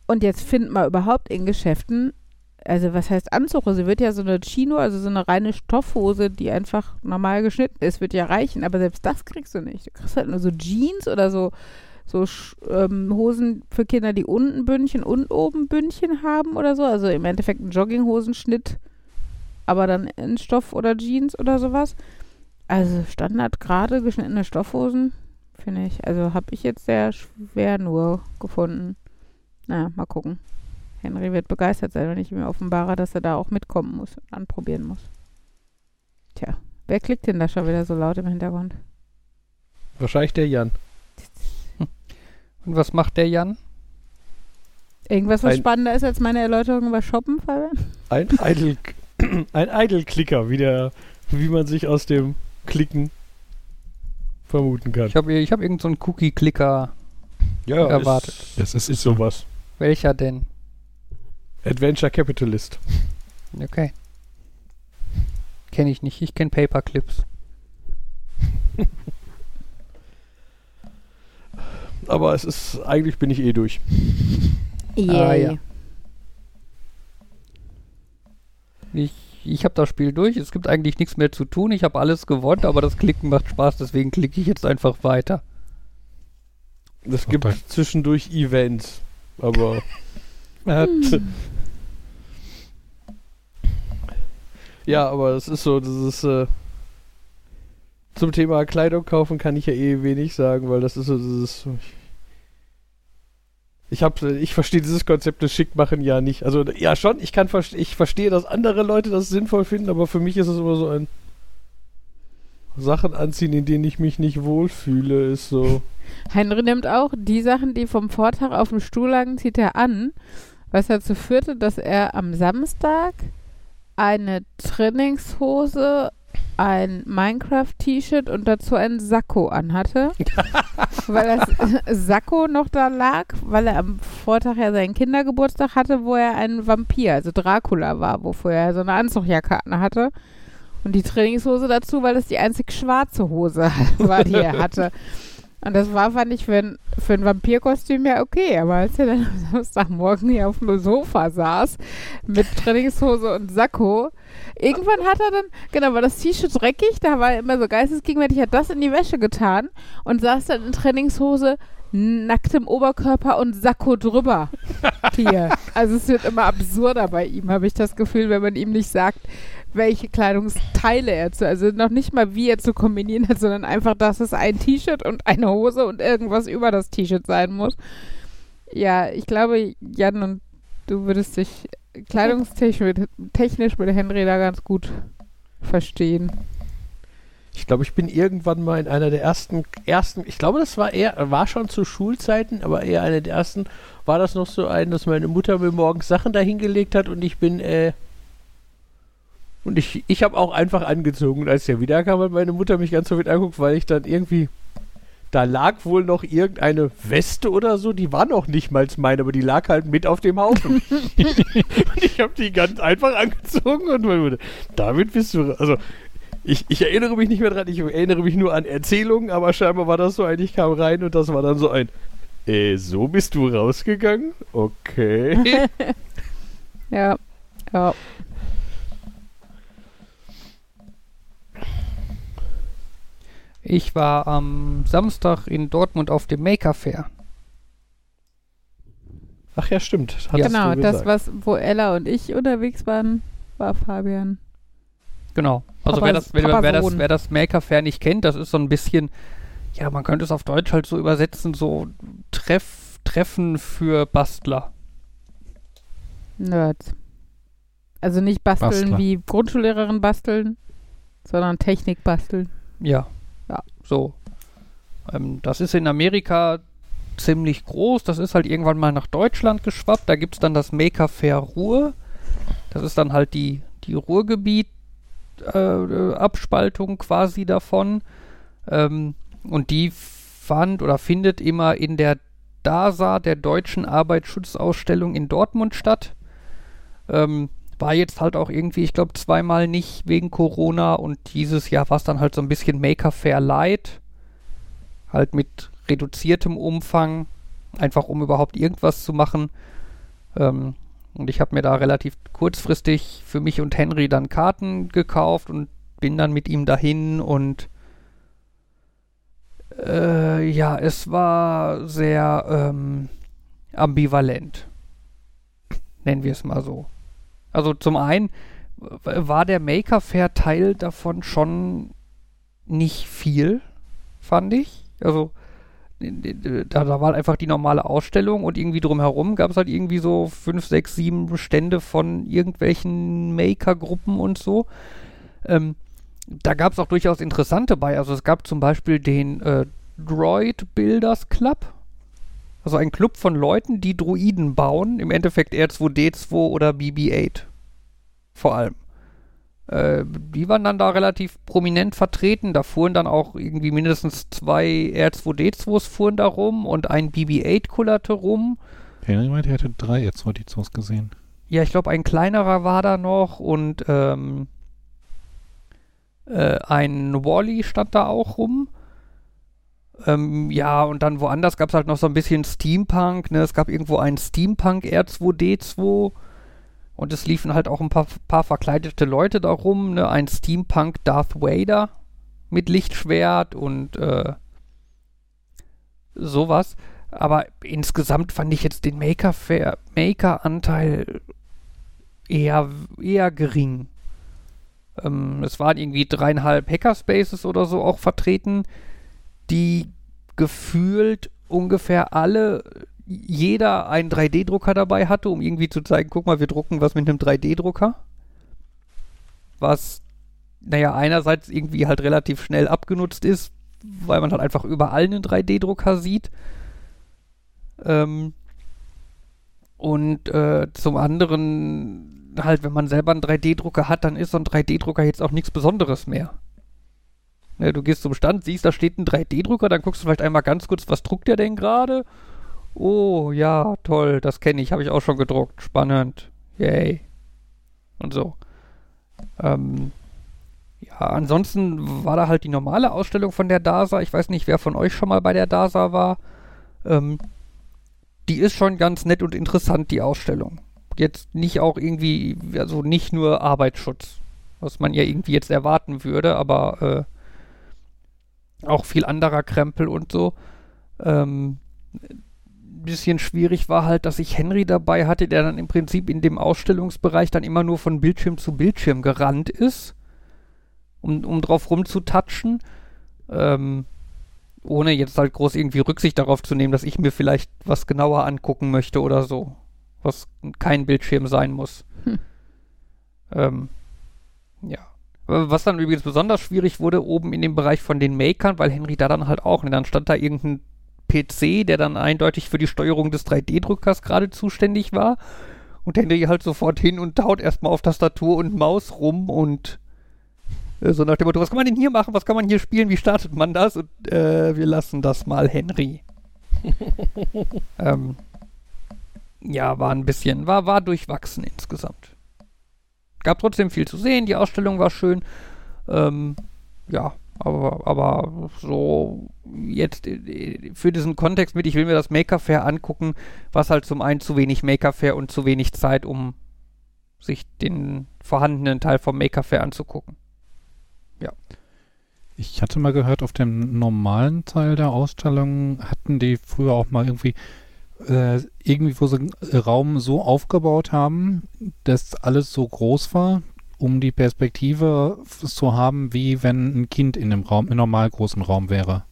A: Und jetzt findet man überhaupt in Geschäften, also was heißt Anzughose? Wird ja so eine Chino, also so eine reine Stoffhose, die einfach normal geschnitten ist, wird ja reichen, aber selbst das kriegst du nicht. Du kriegst halt nur so Jeans oder so, so ähm, Hosen für Kinder, die unten Bündchen und oben Bündchen haben oder so. Also im Endeffekt ein Jogginghosenschnitt, aber dann in Stoff oder Jeans oder sowas. Also Standard gerade geschnittene Stoffhosen, finde ich. Also habe ich jetzt sehr schwer nur gefunden. Naja, mal gucken. Henry wird begeistert sein, wenn ich mir offenbare, dass er da auch mitkommen muss, anprobieren muss. Tja, wer klickt denn da schon wieder so laut im Hintergrund?
D: Wahrscheinlich der Jan.
B: Und was macht der Jan?
A: Irgendwas, was
D: Ein-
A: spannender ist als meine Erläuterung über Shoppen, Fabian?
D: Ein Idle, ein Idle-Klicker, wie, der, wie man sich aus dem Klicken vermuten kann.
B: Ich habe ich hab irgendeinen so einen Cookie-Clicker.
D: ja,
B: erwartet.
D: Ist,
C: Das ist,
D: ist sowas.
B: Welcher denn?
D: Adventure Capitalist.
B: Okay. Kenne ich nicht. Ich kenne Paperclips.
D: Aber es ist, eigentlich bin ich eh durch.
B: Ah, ja. Ich, ich habe das Spiel durch. Es gibt eigentlich nichts mehr zu tun. Ich habe alles gewonnen, aber das Klicken macht Spaß. Deswegen klicke ich jetzt einfach weiter.
D: Es gibt
C: da-
D: zwischendurch Events, aber ja, aber es ist so, das ist äh, zum Thema Kleidung kaufen kann ich ja eh wenig sagen, weil das ist so, das ist ich habe, ich verstehe dieses Konzept des Schickmachen ja nicht. Also ja schon, ich kann ich verstehe, dass andere Leute das sinnvoll finden, aber für mich ist es immer so ein Sachen anziehen, in denen ich mich nicht wohlfühle, ist so.
A: Henry nimmt auch die Sachen, die vom Vortag auf dem Stuhl lagen, zieht er an, was dazu führte, dass er am Samstag eine Trainingshose, ein Minecraft-T-Shirt und dazu ein Sakko anhatte. weil das Sakko noch da lag, weil er am Vortag ja seinen Kindergeburtstag hatte, wo er ein Vampir, also Dracula war, wofür er so eine Anzugjacke hatte. Und die Trainingshose dazu, weil das die einzig schwarze Hose war, die er hatte. Und das war, fand ich, für ein, für ein Vampirkostüm ja okay. Aber als er dann am Samstagmorgen hier auf dem Sofa saß, mit Trainingshose und Sakko, irgendwann hat er dann, genau, war das T-Shirt dreckig, da war er immer so geistesgegenwärtig, hat das in die Wäsche getan und saß dann in Trainingshose, nacktem Oberkörper und Sakko drüber. Hier. Also es wird immer absurder bei ihm, habe ich das Gefühl, wenn man ihm nicht sagt, welche Kleidungsteile er zu, also noch nicht mal wie er zu kombinieren hat, sondern einfach, dass es ein T-Shirt und eine Hose und irgendwas über das T-Shirt sein muss. Ja, ich glaube, Jan und du würdest dich kleidungstechnisch technisch mit Henry da ganz gut verstehen.
D: Ich glaube, ich bin irgendwann mal in einer der ersten, ersten, ich glaube, das war eher, war schon zu Schulzeiten, aber eher eine der ersten, war das noch so ein, dass meine Mutter mir morgens Sachen dahingelegt hat und ich bin, äh, und ich, ich habe auch einfach angezogen. Und als der wiederkam, hat meine Mutter mich ganz so mit anguckt, weil ich dann irgendwie. Da lag wohl noch irgendeine Weste oder so, die war noch nicht mal meine, aber die lag halt mit auf dem Haufen. und ich habe die ganz einfach angezogen und meine Mutter, damit bist du. Also, ich, ich erinnere mich nicht mehr dran, ich erinnere mich nur an Erzählungen, aber scheinbar war das so ein, ich kam rein und das war dann so ein, äh, so bist du rausgegangen? Okay.
A: ja, ja.
B: Ich war am Samstag in Dortmund auf dem Maker Fair.
D: Ach ja, stimmt.
A: Ja. Genau, das, was, wo Ella und ich unterwegs waren, war Fabian.
B: Genau. Also Papas, wer, das, wer, wer, das, wer das Maker Fair nicht kennt, das ist so ein bisschen, ja, man könnte es auf Deutsch halt so übersetzen, so Treff, Treffen für Bastler.
A: Nerds. Also nicht basteln Bastler. wie Grundschullehrerin basteln, sondern Technik basteln.
B: Ja, so. Ähm, das ist in Amerika ziemlich groß. Das ist halt irgendwann mal nach Deutschland geschwappt. Da gibt es dann das Maker Fair Ruhr. Das ist dann halt die, die Ruhrgebiet-Abspaltung äh, quasi davon. Ähm, und die fand oder findet immer in der DASA, der Deutschen Arbeitsschutzausstellung in Dortmund statt. Ähm, war jetzt halt auch irgendwie, ich glaube, zweimal nicht wegen Corona und dieses Jahr war es dann halt so ein bisschen Maker Fair Light. Halt mit reduziertem Umfang, einfach um überhaupt irgendwas zu machen. Ähm, und ich habe mir da relativ kurzfristig für mich und Henry dann Karten gekauft und bin dann mit ihm dahin und äh, ja, es war sehr ähm, ambivalent. Nennen wir es mal so. Also zum einen war der Maker Fair Teil davon schon nicht viel, fand ich. Also da, da war einfach die normale Ausstellung und irgendwie drumherum gab es halt irgendwie so fünf, sechs, sieben Stände von irgendwelchen Maker-Gruppen und so. Ähm, da gab es auch durchaus interessante bei. Also es gab zum Beispiel den äh, Droid Builders Club. Also ein Club von Leuten, die Druiden bauen, im Endeffekt R2D2 oder BB-8. Vor allem. Äh, die waren dann da relativ prominent vertreten. Da fuhren dann auch irgendwie mindestens zwei R2D2s fuhren da rum und ein BB-8 kullerte rum.
C: Henry meinte, er hätte drei R2D2s gesehen.
B: Ja, ich glaube, ein kleinerer war da noch und ähm, äh, ein Wally stand da auch rum. Ähm, ja, und dann woanders gab es halt noch so ein bisschen Steampunk. Ne? Es gab irgendwo einen Steampunk R2D2. Und es liefen halt auch ein paar, paar verkleidete Leute da rum. Ne? Ein Steampunk Darth Vader mit Lichtschwert und äh, sowas. Aber insgesamt fand ich jetzt den Maker-Anteil Maker eher, eher gering. Ähm, es waren irgendwie dreieinhalb Hackerspaces oder so auch vertreten die gefühlt ungefähr alle, jeder einen 3D-Drucker dabei hatte, um irgendwie zu zeigen, guck mal, wir drucken was mit einem 3D-Drucker. Was, naja, einerseits irgendwie halt relativ schnell abgenutzt ist, weil man halt einfach überall einen 3D-Drucker sieht. Ähm, und äh, zum anderen, halt, wenn man selber einen 3D-Drucker hat, dann ist so ein 3D-Drucker jetzt auch nichts Besonderes mehr. Ne, du gehst zum Stand, siehst, da steht ein 3D-Drucker, dann guckst du vielleicht einmal ganz kurz, was druckt der denn gerade? Oh, ja, toll, das kenne ich, habe ich auch schon gedruckt. Spannend. Yay. Und so. Ähm, ja, ansonsten war da halt die normale Ausstellung von der DASA. Ich weiß nicht, wer von euch schon mal bei der DASA war. Ähm, die ist schon ganz nett und interessant, die Ausstellung. Jetzt nicht auch irgendwie, also nicht nur Arbeitsschutz, was man ja irgendwie jetzt erwarten würde, aber äh, auch viel anderer Krempel und so. Ähm, bisschen schwierig war halt, dass ich Henry dabei hatte, der dann im Prinzip in dem Ausstellungsbereich dann immer nur von Bildschirm zu Bildschirm gerannt ist, um, um drauf rumzutatschen. Ähm, ohne jetzt halt groß irgendwie Rücksicht darauf zu nehmen, dass ich mir vielleicht was genauer angucken möchte oder so. Was kein Bildschirm sein muss. Hm. Ähm, ja. Was dann übrigens besonders schwierig wurde, oben in dem Bereich von den Makern, weil Henry da dann halt auch, ne, dann stand da irgendein PC, der dann eindeutig für die Steuerung des 3D-Druckers gerade zuständig war. Und Henry halt sofort hin und haut erstmal auf Tastatur und Maus rum und äh, so nach dem Motto, was kann man denn hier machen, was kann man hier spielen, wie startet man das? Und äh, wir lassen das mal Henry. ähm, ja, war ein bisschen, war, war durchwachsen insgesamt. Gab trotzdem viel zu sehen, die Ausstellung war schön. Ähm, ja, aber, aber so jetzt äh, für diesen Kontext mit, ich will mir das Maker Fair angucken, was halt zum einen zu wenig Maker Fair und zu wenig Zeit, um sich den vorhandenen Teil vom Maker Fair anzugucken. Ja.
C: Ich hatte mal gehört, auf dem normalen Teil der Ausstellung hatten die früher auch mal irgendwie äh, irgendwie, wo sie einen Raum so aufgebaut haben, dass alles so groß war, um die Perspektive zu haben, wie wenn ein Kind in einem Raum, in normal großen Raum wäre.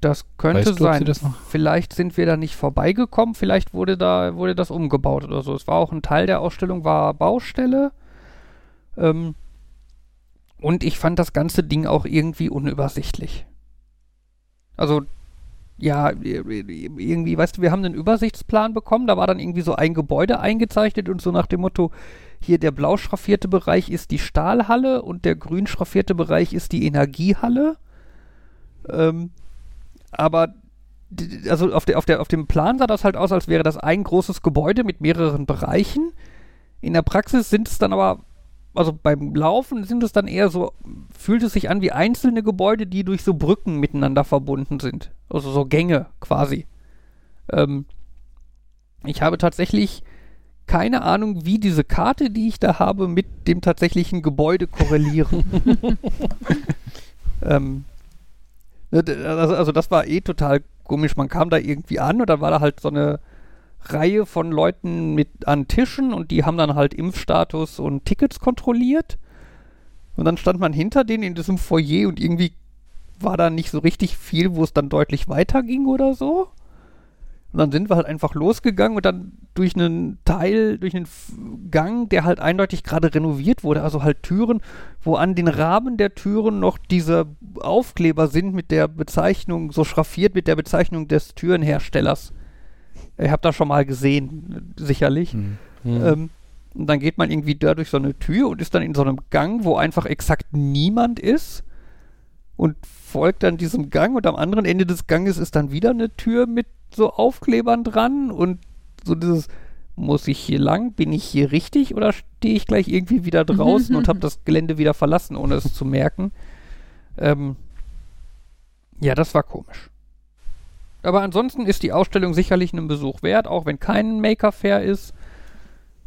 B: Das könnte weißt du, sein. Das vielleicht sind wir da nicht vorbeigekommen, vielleicht wurde da, wurde das umgebaut oder so. Es war auch ein Teil der Ausstellung, war Baustelle. Ähm, und ich fand das ganze Ding auch irgendwie unübersichtlich. Also, ja, irgendwie, weißt du, wir haben einen Übersichtsplan bekommen, da war dann irgendwie so ein Gebäude eingezeichnet und so nach dem Motto, hier der blau schraffierte Bereich ist die Stahlhalle und der grün schraffierte Bereich ist die Energiehalle. Ähm, aber also auf, der, auf, der, auf dem Plan sah das halt aus, als wäre das ein großes Gebäude mit mehreren Bereichen. In der Praxis sind es dann aber, also beim Laufen sind es dann eher so, fühlt es sich an wie einzelne Gebäude, die durch so Brücken miteinander verbunden sind. Also so Gänge quasi. Ähm, ich habe tatsächlich keine Ahnung, wie diese Karte, die ich da habe, mit dem tatsächlichen Gebäude korrelieren. ähm, ne, also, also, das war eh total komisch. Man kam da irgendwie an und dann war da halt so eine Reihe von Leuten mit an Tischen und die haben dann halt Impfstatus und Tickets kontrolliert. Und dann stand man hinter denen in diesem Foyer und irgendwie war da nicht so richtig viel, wo es dann deutlich weiterging oder so. Und dann sind wir halt einfach losgegangen und dann durch einen Teil, durch einen Gang, der halt eindeutig gerade renoviert wurde, also halt Türen, wo an den Rahmen der Türen noch diese Aufkleber sind mit der Bezeichnung, so schraffiert mit der Bezeichnung des Türenherstellers. Ihr habt das schon mal gesehen, sicherlich. Mhm. Ähm, und dann geht man irgendwie da durch so eine Tür und ist dann in so einem Gang, wo einfach exakt niemand ist und folgt dann diesem Gang und am anderen Ende des Ganges ist dann wieder eine Tür mit so Aufklebern dran und so dieses, muss ich hier lang? Bin ich hier richtig oder stehe ich gleich irgendwie wieder draußen und habe das Gelände wieder verlassen, ohne es zu merken? Ähm, ja, das war komisch. Aber ansonsten ist die Ausstellung sicherlich einen Besuch wert, auch wenn kein Maker Fair ist.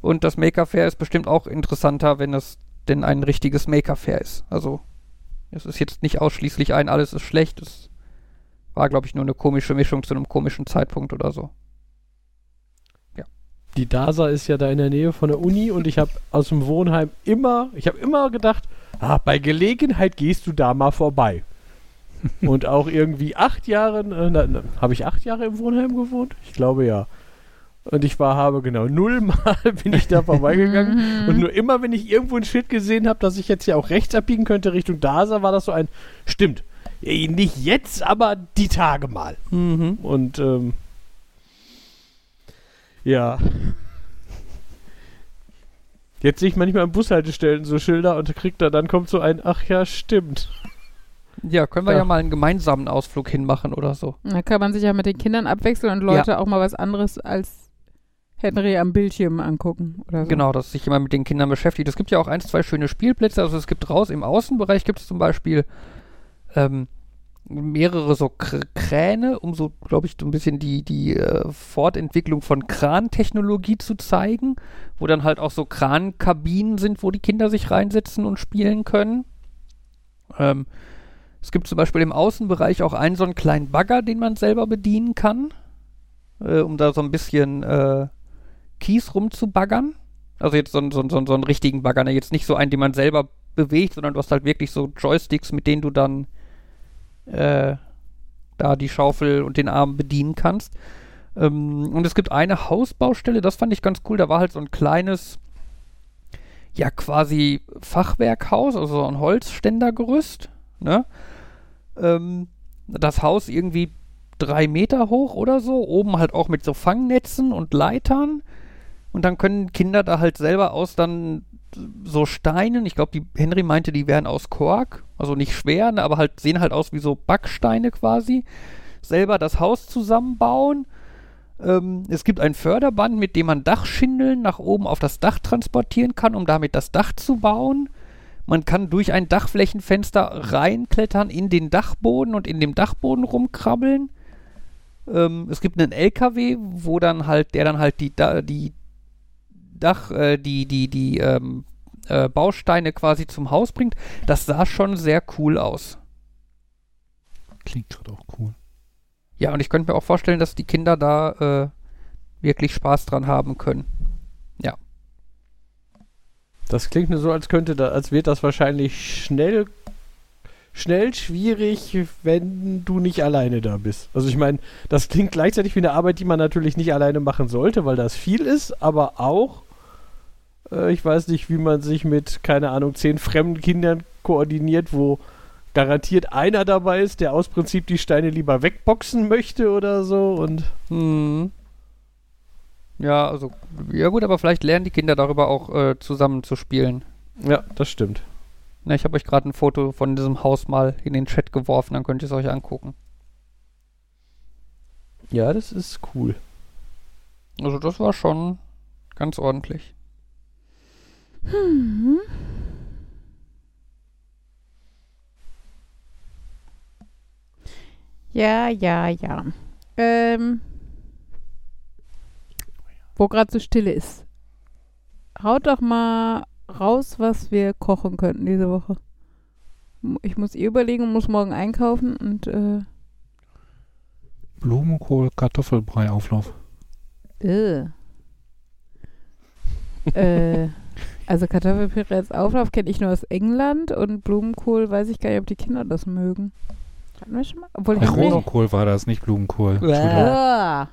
B: Und das Maker Fair ist bestimmt auch interessanter, wenn es denn ein richtiges Maker Fair ist. Also, es ist jetzt nicht ausschließlich ein, alles ist schlecht. Es war, glaube ich, nur eine komische Mischung zu einem komischen Zeitpunkt oder so.
D: Ja. Die DASA ist ja da in der Nähe von der Uni und ich habe aus dem Wohnheim immer, ich habe immer gedacht, ah, bei Gelegenheit gehst du da mal vorbei. und auch irgendwie acht Jahre, äh, habe ich acht Jahre im Wohnheim gewohnt? Ich glaube ja. Und ich war, habe genau nullmal bin ich da vorbeigegangen. und nur immer, wenn ich irgendwo ein Schild gesehen habe, dass ich jetzt ja auch rechts abbiegen könnte Richtung DASA, war das so ein, stimmt, nicht jetzt, aber die Tage mal. Mhm. Und ähm, ja. Jetzt sehe ich manchmal an Bushaltestellen so Schilder und kriegt da, dann kommt so ein, ach ja, stimmt.
B: Ja, können wir
D: Ja.
B: ja, mal einen gemeinsamen Ausflug hinmachen oder so.
A: Da kann man sich ja mit den Kindern abwechseln und Leute auch mal was anderes als Henry am Bildschirm angucken oder so.
B: Genau, dass sich jemand mit den Kindern beschäftigt. Es gibt ja auch ein, zwei schöne Spielplätze. Also es gibt raus im Außenbereich gibt es zum Beispiel ähm, mehrere so Kr Kräne, um so, glaube ich, so ein bisschen die, die äh, Fortentwicklung von Krantechnologie zu zeigen, wo dann halt auch so Krankabinen sind, wo die Kinder sich reinsetzen und spielen können. Ähm, es gibt zum Beispiel im Außenbereich auch einen so einen kleinen Bagger, den man selber bedienen kann, äh, um da so ein bisschen äh, Kies rumzubaggern. Also jetzt so, einen- so, so, so einen richtigen Bagger, ne? jetzt nicht so einen, den man selber bewegt, sondern du hast halt wirklich so Joysticks, mit denen du dann äh, da die Schaufel und den Arm bedienen kannst. Ähm, und es gibt eine Hausbaustelle, das fand ich ganz cool, da war halt so ein kleines, ja quasi Fachwerkhaus, also so ein Holzständergerüst, ne? Ähm, das Haus irgendwie drei Meter hoch oder so, oben halt auch mit so Fangnetzen und Leitern. Und dann können Kinder da halt selber aus dann so Steinen, ich glaube, die Henry meinte, die wären aus Kork, also nicht schwer, ne, aber halt sehen halt aus wie so Backsteine quasi, selber das Haus zusammenbauen. Ähm, es gibt ein Förderband, mit dem man Dachschindeln nach oben auf das Dach transportieren kann, um damit das Dach zu bauen. Man kann durch ein Dachflächenfenster reinklettern in den Dachboden und in dem Dachboden rumkrabbeln. Ähm, es gibt einen LKW, wo dann halt, der dann halt die, die Dach, äh, die, die, die ähm, äh, Bausteine quasi zum Haus bringt. Das sah schon sehr cool aus.
C: Klingt gerade auch cool.
B: Ja, und ich könnte mir auch vorstellen, dass die Kinder da äh, wirklich Spaß dran haben können.
D: Das klingt nur so, als könnte da, als wird das wahrscheinlich schnell, schnell schwierig, wenn du nicht alleine da bist. Also ich meine, das klingt gleichzeitig wie eine Arbeit, die man natürlich nicht alleine machen sollte, weil das viel ist, aber auch, äh, ich weiß nicht, wie man sich mit, keine Ahnung, zehn fremden Kindern koordiniert, wo garantiert einer dabei ist, der aus Prinzip die Steine lieber wegboxen möchte oder so und
B: Hm. Ja, also, ja gut, aber vielleicht lernen die Kinder darüber auch äh, zusammen zu spielen.
D: ja, das stimmt.
B: Na, ich habe euch gerade ein Foto von diesem Haus mal in den Chat geworfen, dann könnt ihr es euch angucken.
D: Ja, das ist cool.
B: Also das war schon ganz ordentlich.
A: Mhm. Ja, ja, ja. Ähm, wo gerade so Stille ist. Haut doch mal raus, was wir kochen könnten diese Woche. Ich muss eh überlegen und muss morgen einkaufen und äh,
C: Blumenkohl, Kartoffelbrei, Auflauf.
A: äh. äh, also Kartoffelpüree als Auflauf kenne ich nur aus England und Blumenkohl weiß ich gar nicht, ob die Kinder das mögen. Hatten wir schon mal? Obwohl
C: Ach, Rosenkohl war das, nicht Blumenkohl. Entschuldigung.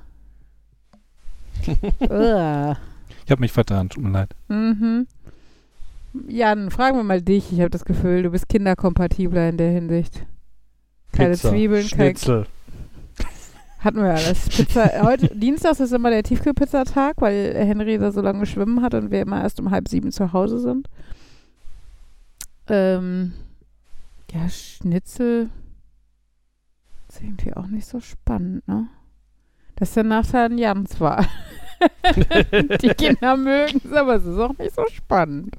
C: Ich habe mich vertan, tut mir leid.
A: mhm. Jan, fragen wir mal dich. Ich habe das Gefühl, du bist kinderkompatibler in der Hinsicht. Keine
D: Pizza,
A: Zwiebeln, kein
D: Schnitzel.
A: Hatten wir alles. Pizza. Heute, Dienstags ist immer der Tiefkühlpizzatag, weil Henry da so lange schwimmen hat und wir immer erst um halb sieben zu Hause sind. Ähm, ja, Schnitzel ist irgendwie auch nicht so spannend, ne? Das ist der Nachteil an Jans Wahl. Die Kinder mögen es, aber es ist auch nicht so spannend.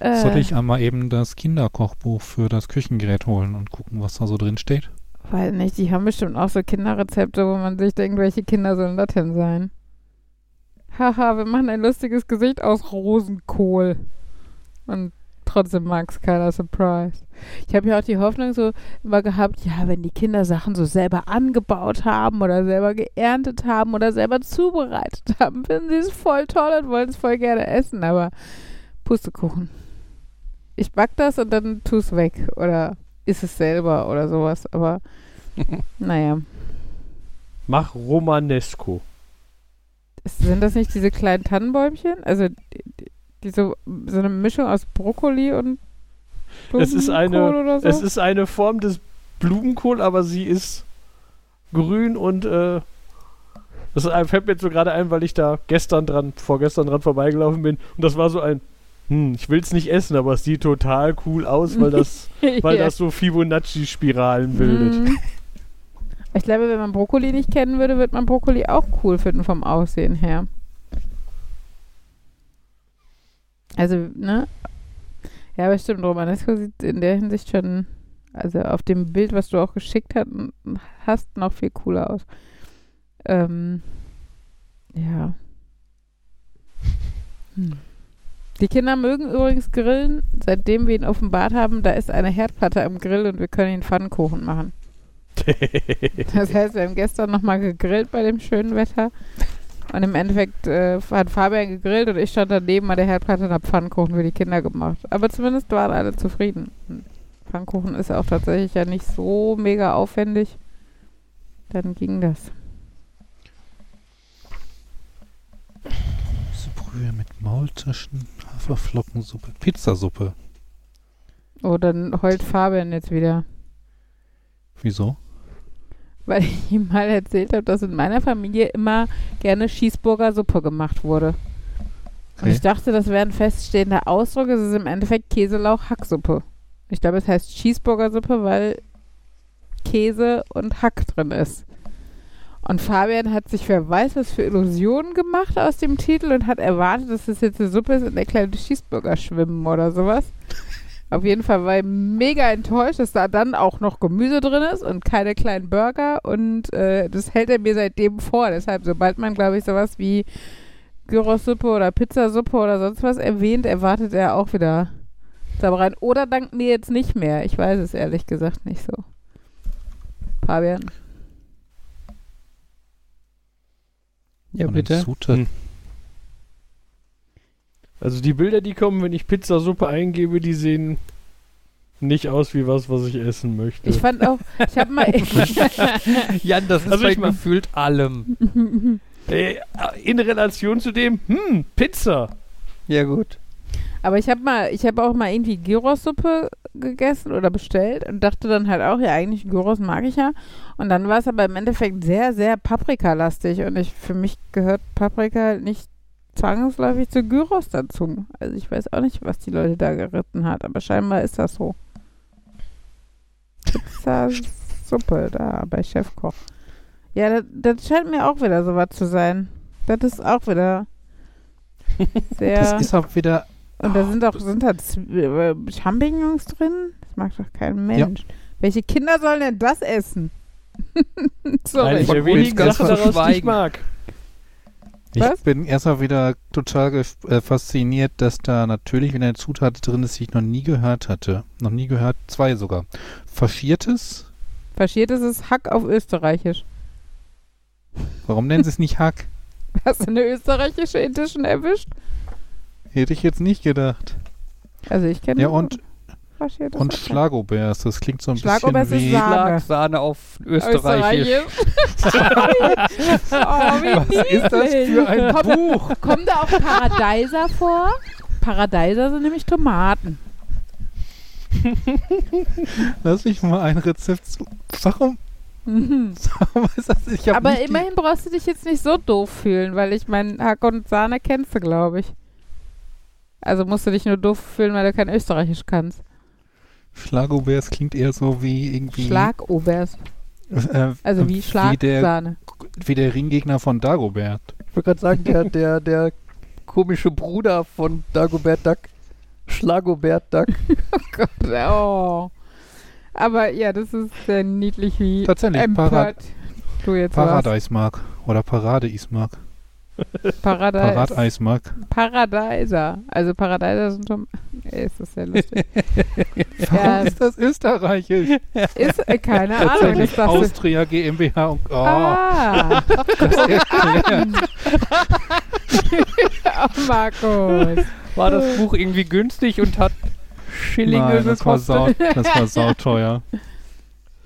A: Äh,
C: Soll ich einmal eben das Kinderkochbuch für das Küchengerät holen und gucken, was da so drin steht?
A: Weiß nicht, die haben bestimmt auch so Kinderrezepte, wo man sich denkt, welche Kinder sollen das denn sein? Haha, wir machen ein lustiges Gesicht aus Rosenkohl. Und trotzdem mag es keiner Surprise. Ich habe ja auch die Hoffnung so immer gehabt, ja, wenn die Kinder Sachen so selber angebaut haben oder selber geerntet haben oder selber zubereitet haben, finden sie es voll toll und wollen es voll gerne essen, aber Pustekuchen. Ich back das und dann tu es weg oder ist es selber oder sowas, aber naja.
D: Mach Romanesco.
A: Sind das nicht diese kleinen Tannenbäumchen? Also die, so, so eine Mischung aus Brokkoli und
D: Es ist eine-
A: Blumenkohl oder so?
D: Es ist eine Form des Blumenkohl, aber sie ist grün und äh, das fällt mir jetzt so gerade ein, weil ich da gestern dran, vorgestern dran vorbeigelaufen bin und das war so ein hm, ich will es nicht essen, aber es sieht total cool aus, weil das, weil
A: Ja.
D: das so Fibonacci-Spiralen bildet.
A: Mhm. Ich glaube, wenn man Brokkoli nicht kennen würde, wird man Brokkoli auch cool finden vom Aussehen her. Also, ne? Ja, aber stimmt, Romanesco sieht in der Hinsicht schon, also auf dem Bild, was du auch geschickt hat, hast, noch viel cooler aus. Ähm, ja. Hm. Die Kinder mögen übrigens grillen. Seitdem wir ihn offenbart haben, da ist eine Herdplatte am Grill und wir können ihn Pfannkuchen machen. Das heißt, wir haben gestern nochmal gegrillt bei dem schönen Wetter. Und im Endeffekt äh, hat Fabian gegrillt und ich stand daneben an der Herdplatte und habe Pfannkuchen für die Kinder gemacht. Aber zumindest waren alle zufrieden. Pfannkuchen ist auch tatsächlich ja nicht so mega aufwendig. Dann ging das.
C: Brühe mit Maultaschen, Haferflockensuppe, Pizzasuppe.
A: Oh, dann heult Fabian jetzt wieder.
C: Wieso?
A: Weil ich ihm mal erzählt habe, dass in meiner Familie immer gerne Schießburger Suppe gemacht wurde. Und
C: Okay.
A: ich dachte, das wäre ein feststehender Ausdruck. Es ist im Endeffekt Käselauch-Hacksuppe. Ich glaube, es heißt Cheeseburger-Suppe, weil Käse und Hack drin ist. Und Fabian hat sich wer weiß was für Illusionen gemacht aus dem Titel und hat erwartet, dass es jetzt eine Suppe ist, in der kleine Cheeseburger schwimmen oder sowas. Auf jeden Fall war er mega enttäuscht, dass da dann auch noch Gemüse drin ist und keine kleinen Burger. Und äh, das hält er mir seitdem vor. Deshalb, sobald man, glaube ich, sowas wie Gyros-Suppe oder Pizzasuppe oder sonst was erwähnt, erwartet er auch wieder Sabbereien. Oder dank mir jetzt nicht mehr. Ich weiß es ehrlich gesagt nicht so. Fabian.
B: Ja, bitte.
C: Zutaten.
D: Hm. Also die Bilder, die kommen, wenn ich Pizzasuppe eingebe, die sehen nicht aus wie was, was ich essen möchte.
A: Ich fand auch, ich habe mal.
B: Jan, das ist
D: Also
B: bei
D: ich mein-
B: gefühlt allem.
D: Äh, in Relation zu dem, hm, Pizza.
B: Ja, gut.
A: Aber ich habe mal, ich habe auch mal irgendwie Gyros-Suppe gegessen oder bestellt und dachte dann halt auch, ja, eigentlich Gyros mag ich ja. Und dann war es aber im Endeffekt sehr, sehr Paprikalastig und ich, für mich gehört Paprika nicht zwangsläufig zu Gyros dazu. Also ich weiß auch nicht, was die Leute da geritten hat, aber scheinbar ist das so. Pizza-Suppe da bei Chefkoch. Ja, das, das scheint mir auch wieder so was zu sein. Das ist auch wieder sehr...
C: Das ist auch wieder.
A: Und da sind auch sind da äh, Champignons drin? Das mag doch kein Mensch. Welche Kinder sollen denn das essen? Sorry.
D: Eine
B: von
D: der wenigen
B: ganz
D: Sachen daraus, die ich
B: verschweigen.
D: mag.
C: Ich
A: Was?
C: bin erstmal wieder total äh, fasziniert, dass da natürlich wieder eine Zutat drin ist, die ich noch nie gehört hatte. Noch nie gehört, zwei sogar. Faschiertes?
A: Faschiertes ist Hack auf Österreichisch.
C: Warum nennen sie es nicht Hack?
A: Hast du eine österreichische Edition erwischt?
C: Hätte ich jetzt nicht gedacht.
A: Also ich kenne
C: Ja, und,
A: faschiertes
C: und. Schlagobers, das klingt so ein
A: Schlagobers
C: bisschen
A: ist
C: wie...
A: Sahne.
B: Schlagsahne auf Österreichisch.
A: oh, wie
C: Was ist das für ein
A: Kommt-
C: Buch?
A: Kommen da auch Paradeiser vor? Paradeiser sind nämlich Tomaten.
C: Lass mich mal ein Rezept zu... Warum?
A: Mhm.
C: Ich
A: Aber immerhin brauchst du dich jetzt nicht so doof fühlen, weil ich mein Hack und Sahne kennst du, glaube ich. Also musst du dich nur doof fühlen, weil du kein Österreichisch kannst.
C: Schlagobers klingt eher so wie irgendwie...
A: Schlagobers.
C: Äh,
A: Also wie
C: Wie der,
A: Schlagsahne.
C: wie der Ringgegner von Dagobert.
B: Ich wollte gerade sagen, der, der, der komische Bruder von Dagobert Duck, Schlagobert Duck.
A: Oh. Aber ja, das ist sehr niedlich, wie
C: Tatsächlich, Parad
A: empört du jetzt warst.
C: Paradeismark oder Paradeismark.
A: Paradise.
C: Paradeismark.
A: Paradeiser. Also Paradeiser sind schon... Ey, ist das sehr lustig.
C: Warum
A: Ja.
C: ist das österreichisch?
A: Ist, äh, keine Ahnung.
C: Tatsächlich
A: Das du-
C: Austria GmbH und oh,
A: Ah.
C: das erklärt.
A: oh, Markus.
B: War das Buch irgendwie günstig und hat Schillinge
C: Nein, das war,
B: gekostet?
C: sau, das war sauteuer.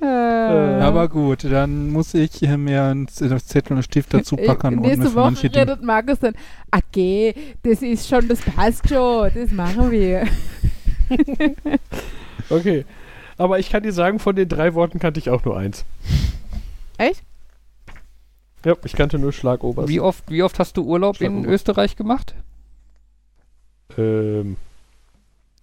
A: Äh,
C: Aber gut, dann muss ich hier mir einen Z- Zettel und Stift dazu packen
A: Äh,
C: und mir
A: Nächste Woche
C: manche Dinge.
A: redet Markus dann, okay, das ist schon, das passt schon, das machen wir.
D: Okay. Aber ich kann dir sagen, von den drei Worten kannte ich auch nur eins.
A: Echt?
D: Ja, ich kannte nur Schlagobers.
B: Wie oft, wie oft hast du Urlaub in. Österreich gemacht?
D: Ähm,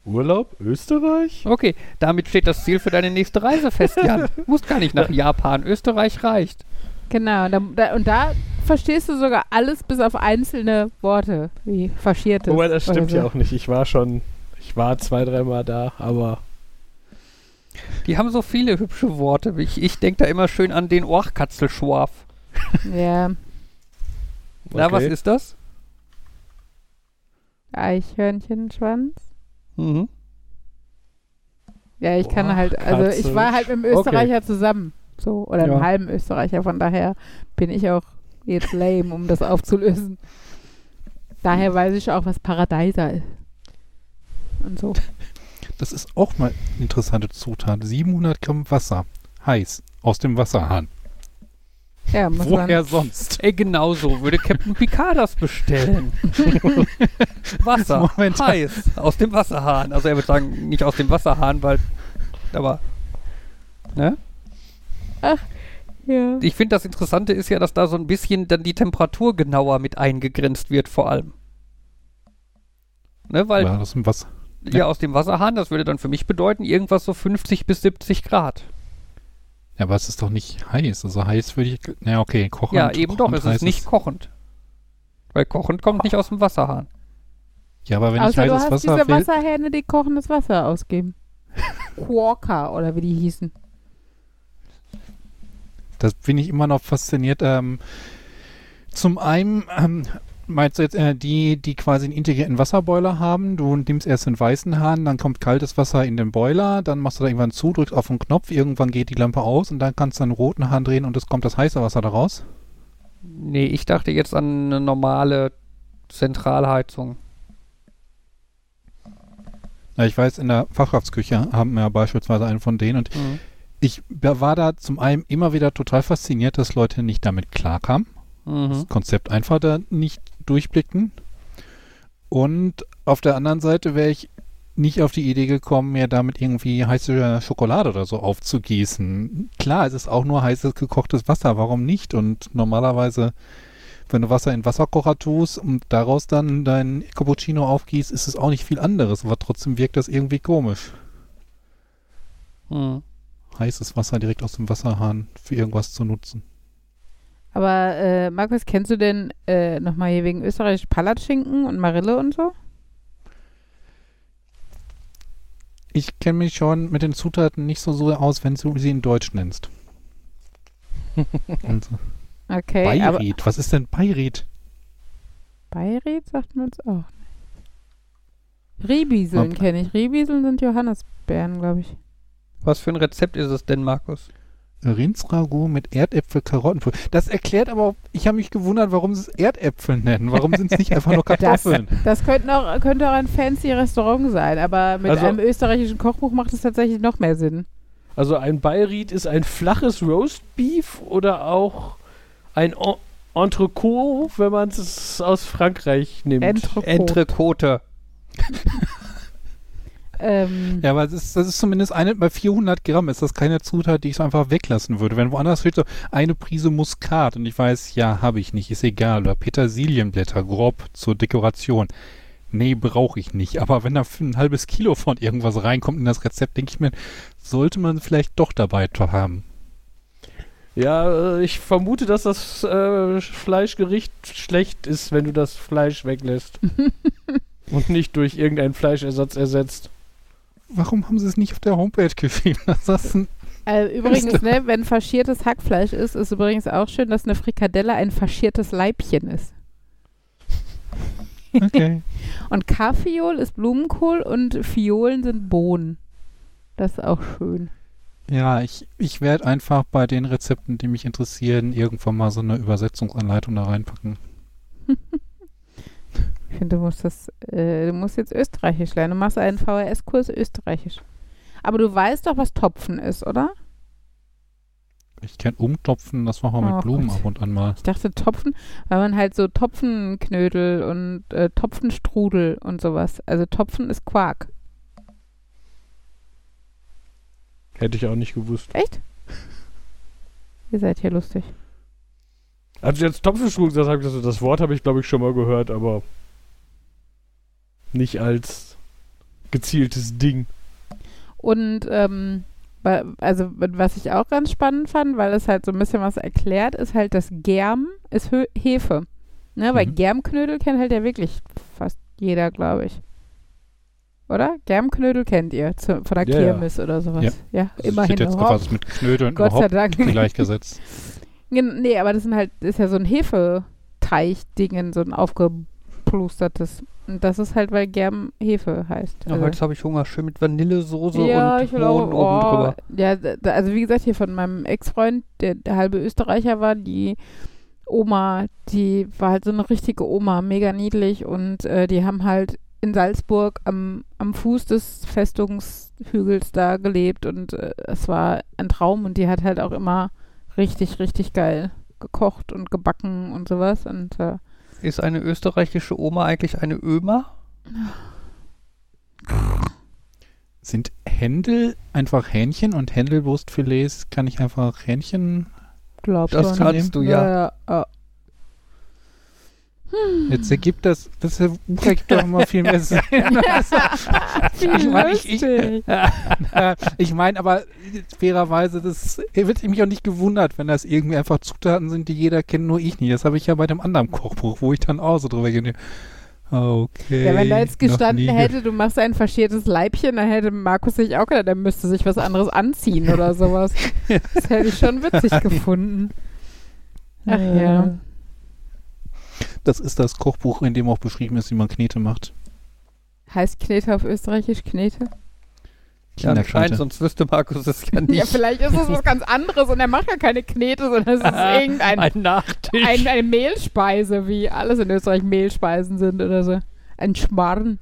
D: Urlaub? Österreich?
B: Okay, damit steht das Ziel für deine nächste Reise fest, Jan. Du musst gar nicht nach Japan. Österreich reicht.
A: Genau, da, da, und da verstehst du sogar alles bis auf einzelne Worte, wie faschiertes.
D: Wobei, das stimmt
A: so.
D: ja auch nicht. Ich war schon, ich war zwei, dreimal da, aber
B: Die haben so viele hübsche Worte. Ich, ich denke da immer schön an den Oachkatzelschwarf.
A: Ja,
B: Na, was
D: okay.
B: ist das?
A: Eichhörnchenschwanz.
B: Mhm.
A: Ja, ich kann
D: Boah,
A: halt, also ich war halt mit dem
D: Okay.
A: Österreicher zusammen. So, oder einem
B: Ja.
A: halben Österreicher, von daher bin ich auch jetzt lame, um das aufzulösen. Daher weiß ich auch, was Paradeiser ist. Und so.
C: Das ist auch mal eine interessante Zutat. 700 Gramm Wasser. Heiß. Aus dem Wasserhahn.
A: Ja, muss
C: Woher sonst?
B: Ey, genau so würde Captain Picard das bestellen. Wasser,
C: Moment.
B: heiß, aus dem Wasserhahn. Also er würde sagen, nicht aus dem Wasserhahn, weil, aber, ne?
A: Ja.
B: Ich finde, das Interessante ist ja, dass da so ein bisschen dann die Temperatur genauer mit eingegrenzt wird, vor allem. Ne, weil,
C: Ja, das ist Wasser.
B: ja, aus dem Wasserhahn, das würde dann für mich bedeuten, irgendwas so 50 bis 70 Grad.
C: Ja, aber es ist doch nicht heiß. Also heiß würde ich. Na okay, kochend.
B: ja, eben doch, es ist nicht kochend. Weil kochend kommt nicht aus dem Wasserhahn.
C: Ja, aber wenn
A: Außer
C: ich
A: du
C: heißes
A: hast
C: Wasser
A: diese
C: will.
A: Wasserhähne, die kochendes Wasser ausgeben. Quokka oder wie die hießen.
C: Das bin ich immer noch fasziniert. Ähm, zum einen ähm, meinst du jetzt äh, die, die quasi einen integrierten Wasserboiler haben. Du nimmst erst den weißen Hahn, dann kommt kaltes Wasser in den Boiler, dann machst du da irgendwann zu, drückst auf den Knopf, irgendwann geht die Lampe aus und dann kannst du einen roten Hahn drehen und es kommt das heiße Wasser da raus.
B: Nee, ich dachte jetzt an eine normale Zentralheizung.
C: Ja, ich weiß, in der Fachkraftsküche haben wir beispielsweise einen von denen und
B: Mhm.
C: ich war da zum einen immer wieder total fasziniert, dass Leute nicht damit klarkamen.
B: Mhm.
C: das Konzept einfach da nicht durchblickten. Und auf der anderen Seite wäre ich nicht auf die Idee gekommen, mir damit irgendwie heiße Schokolade oder so aufzugießen. Klar, es ist auch nur heißes gekochtes Wasser, warum nicht? Und normalerweise, wenn du Wasser in Wasserkocher tust und daraus dann dein Cappuccino aufgießt, ist es auch nicht viel anderes, aber trotzdem wirkt das irgendwie komisch.
B: Mhm.
C: Heißes Wasser direkt aus dem Wasserhahn für irgendwas zu nutzen.
A: Aber äh, Markus, kennst du denn äh, nochmal hier wegen österreichisch Palatschinken und Marille und so?
C: Ich kenne mich schon mit den Zutaten nicht so, so aus, wenn du sie in Deutsch nennst. Und
A: Okay, aber
C: Beirit, was ist denn Beirit?
A: Beirit sagt man uns auch nicht. Ribieseln
C: Ob-
A: kenne ich. Ribieseln sind Johannisbeeren, glaube ich.
B: Was für ein Rezept ist es denn, Markus?
C: Rindsragout mit Erdäpfel, Karottenpulver. Das erklärt aber, auch- ich habe mich gewundert, warum sie es Erdäpfel nennen. Warum sind es nicht einfach nur Kartoffeln?
A: Das könnte auch, könnte auch ein fancy Restaurant sein, aber mit
D: Also-
A: einem österreichischen Kochbuch macht es tatsächlich noch mehr Sinn.
D: Also ein Beirit ist ein flaches Roastbeef oder auch ein En- Entrecot, wenn man es aus Frankreich nimmt.
A: Entrecot.
B: Entrecote.
A: Ähm,
C: Ja, aber das ist, das ist zumindest eine, bei 400 Gramm ist das keine Zutat, die ich so einfach weglassen würde. Wenn woanders steht so eine Prise Muskat und ich weiß, ja, habe ich nicht, ist egal. Oder Petersilienblätter, grob zur Dekoration. Nee, brauche ich nicht. Aber wenn da ein halbes Kilo von irgendwas reinkommt in das Rezept, denke ich mir, sollte man vielleicht doch dabei haben.
D: Ja, äh, ich vermute, dass das äh, Fleischgericht schlecht ist, wenn du das Fleisch weglässt. Und nicht durch irgendeinen Fleischersatz ersetzt.
C: Warum haben sie es nicht auf der Homepage geschrieben?
A: Äh, übrigens, ne, wenn faschiertes Hackfleisch ist, ist übrigens auch schön, dass eine Frikadelle ein faschiertes Leibchen ist.
C: Okay.
A: Und Kaffeeol ist Blumenkohl und Fiolen sind Bohnen. Das ist auch schön.
C: Ja, ich, ich werde einfach bei den Rezepten, die mich interessieren, irgendwann mal so eine Übersetzungsanleitung da reinpacken.
A: Ich finde, du musst das, äh, du musst jetzt Österreichisch lernen. Du machst einen VHS-Kurs Österreichisch. Aber du weißt doch, was Topfen ist, oder?
C: Ich kenne Umtopfen, das machen wir mit
A: Oh
C: Blumen
A: Gott.
C: ab und an mal.
A: Ich dachte Topfen, weil man halt so Topfenknödel und äh, Topfenstrudel und sowas. Also Topfen ist Quark.
D: Hätte ich auch nicht gewusst.
A: Echt? Ihr seid hier lustig.
D: Als du jetzt Topfenstrudel das, das Wort habe ich glaube ich schon mal gehört, aber nicht als gezieltes Ding.
A: Und ähm, also was ich auch ganz spannend fand, weil es halt so ein bisschen was erklärt, ist halt, dass Germ ist Hö Hefe. Ne, weil
C: Mhm.
A: Germknödel kennt halt ja wirklich fast jeder, glaube ich. Oder? Germknödel kennt ihr zu, von der
D: Ja, ja.
A: Kirmes oder sowas.
C: Ja.
A: Ja,
C: Also
A: immerhin.
C: steht jetzt
A: hopp.
C: was mit Knödeln
A: Gott sei Dank.
C: gleichgesetzt.
A: Nee, aber das sind halt, ist ja so ein Hefeteig-Dingen, so ein aufgeplustertes. Und das ist halt, weil Germ Hefe heißt.
B: Ja,
A: Also-
B: heute habe ich Hunger. Schön mit Vanillesoße
A: ja,
B: und
A: ich will auch,
B: oben
A: oh,
B: drüber.
A: ja, da- also wie gesagt, hier von meinem Ex-Freund, der, der halbe Österreicher war, die Oma, die war halt so eine richtige Oma, mega niedlich und äh, die haben halt in Salzburg am, am Fuß des Festungshügels da gelebt und äh, es war ein Traum und die hat halt auch immer richtig, richtig geil gekocht und gebacken und sowas und äh,
B: Ist eine österreichische Oma eigentlich eine Öma?
C: Sind Händel einfach Hähnchen und Händelwurstfilets kann ich einfach Hähnchen.
A: glaub
B: Das
A: schon.
B: kannst du ja.
A: ja, ja.
C: Jetzt ergibt das, das ergibt doch immer viel mehr Sinn. Ich mein, ich- ich-. Äh, ich meine, aber fairerweise, das wird mich auch nicht gewundert, wenn das irgendwie einfach Zutaten sind, die jeder kennt, nur ich nicht. Das habe ich ja bei dem anderen Kochbuch, wo ich dann auch so drüber gehe. Okay.
A: Ja, wenn da jetzt gestanden hätte, du machst ein faschiertes Leibchen, dann hätte Markus sich auch gedacht, er müsste sich was anderes anziehen oder sowas. Das hätte ich schon witzig gefunden. Ach ja.
C: Das ist das Kochbuch, in dem auch beschrieben ist, wie man Knete macht.
A: Heißt Knete auf Österreichisch Knete?
B: Ja, anscheinend, sonst wüsste Markus es ja nicht.
A: Ja, vielleicht ist es was ganz anderes und er macht ja keine Knete, sondern es ist irgendein
B: Ein Nachtisch.
A: ein, eine Mehlspeise, wie alles in Österreich Mehlspeisen sind oder so. Ein Schmarrn.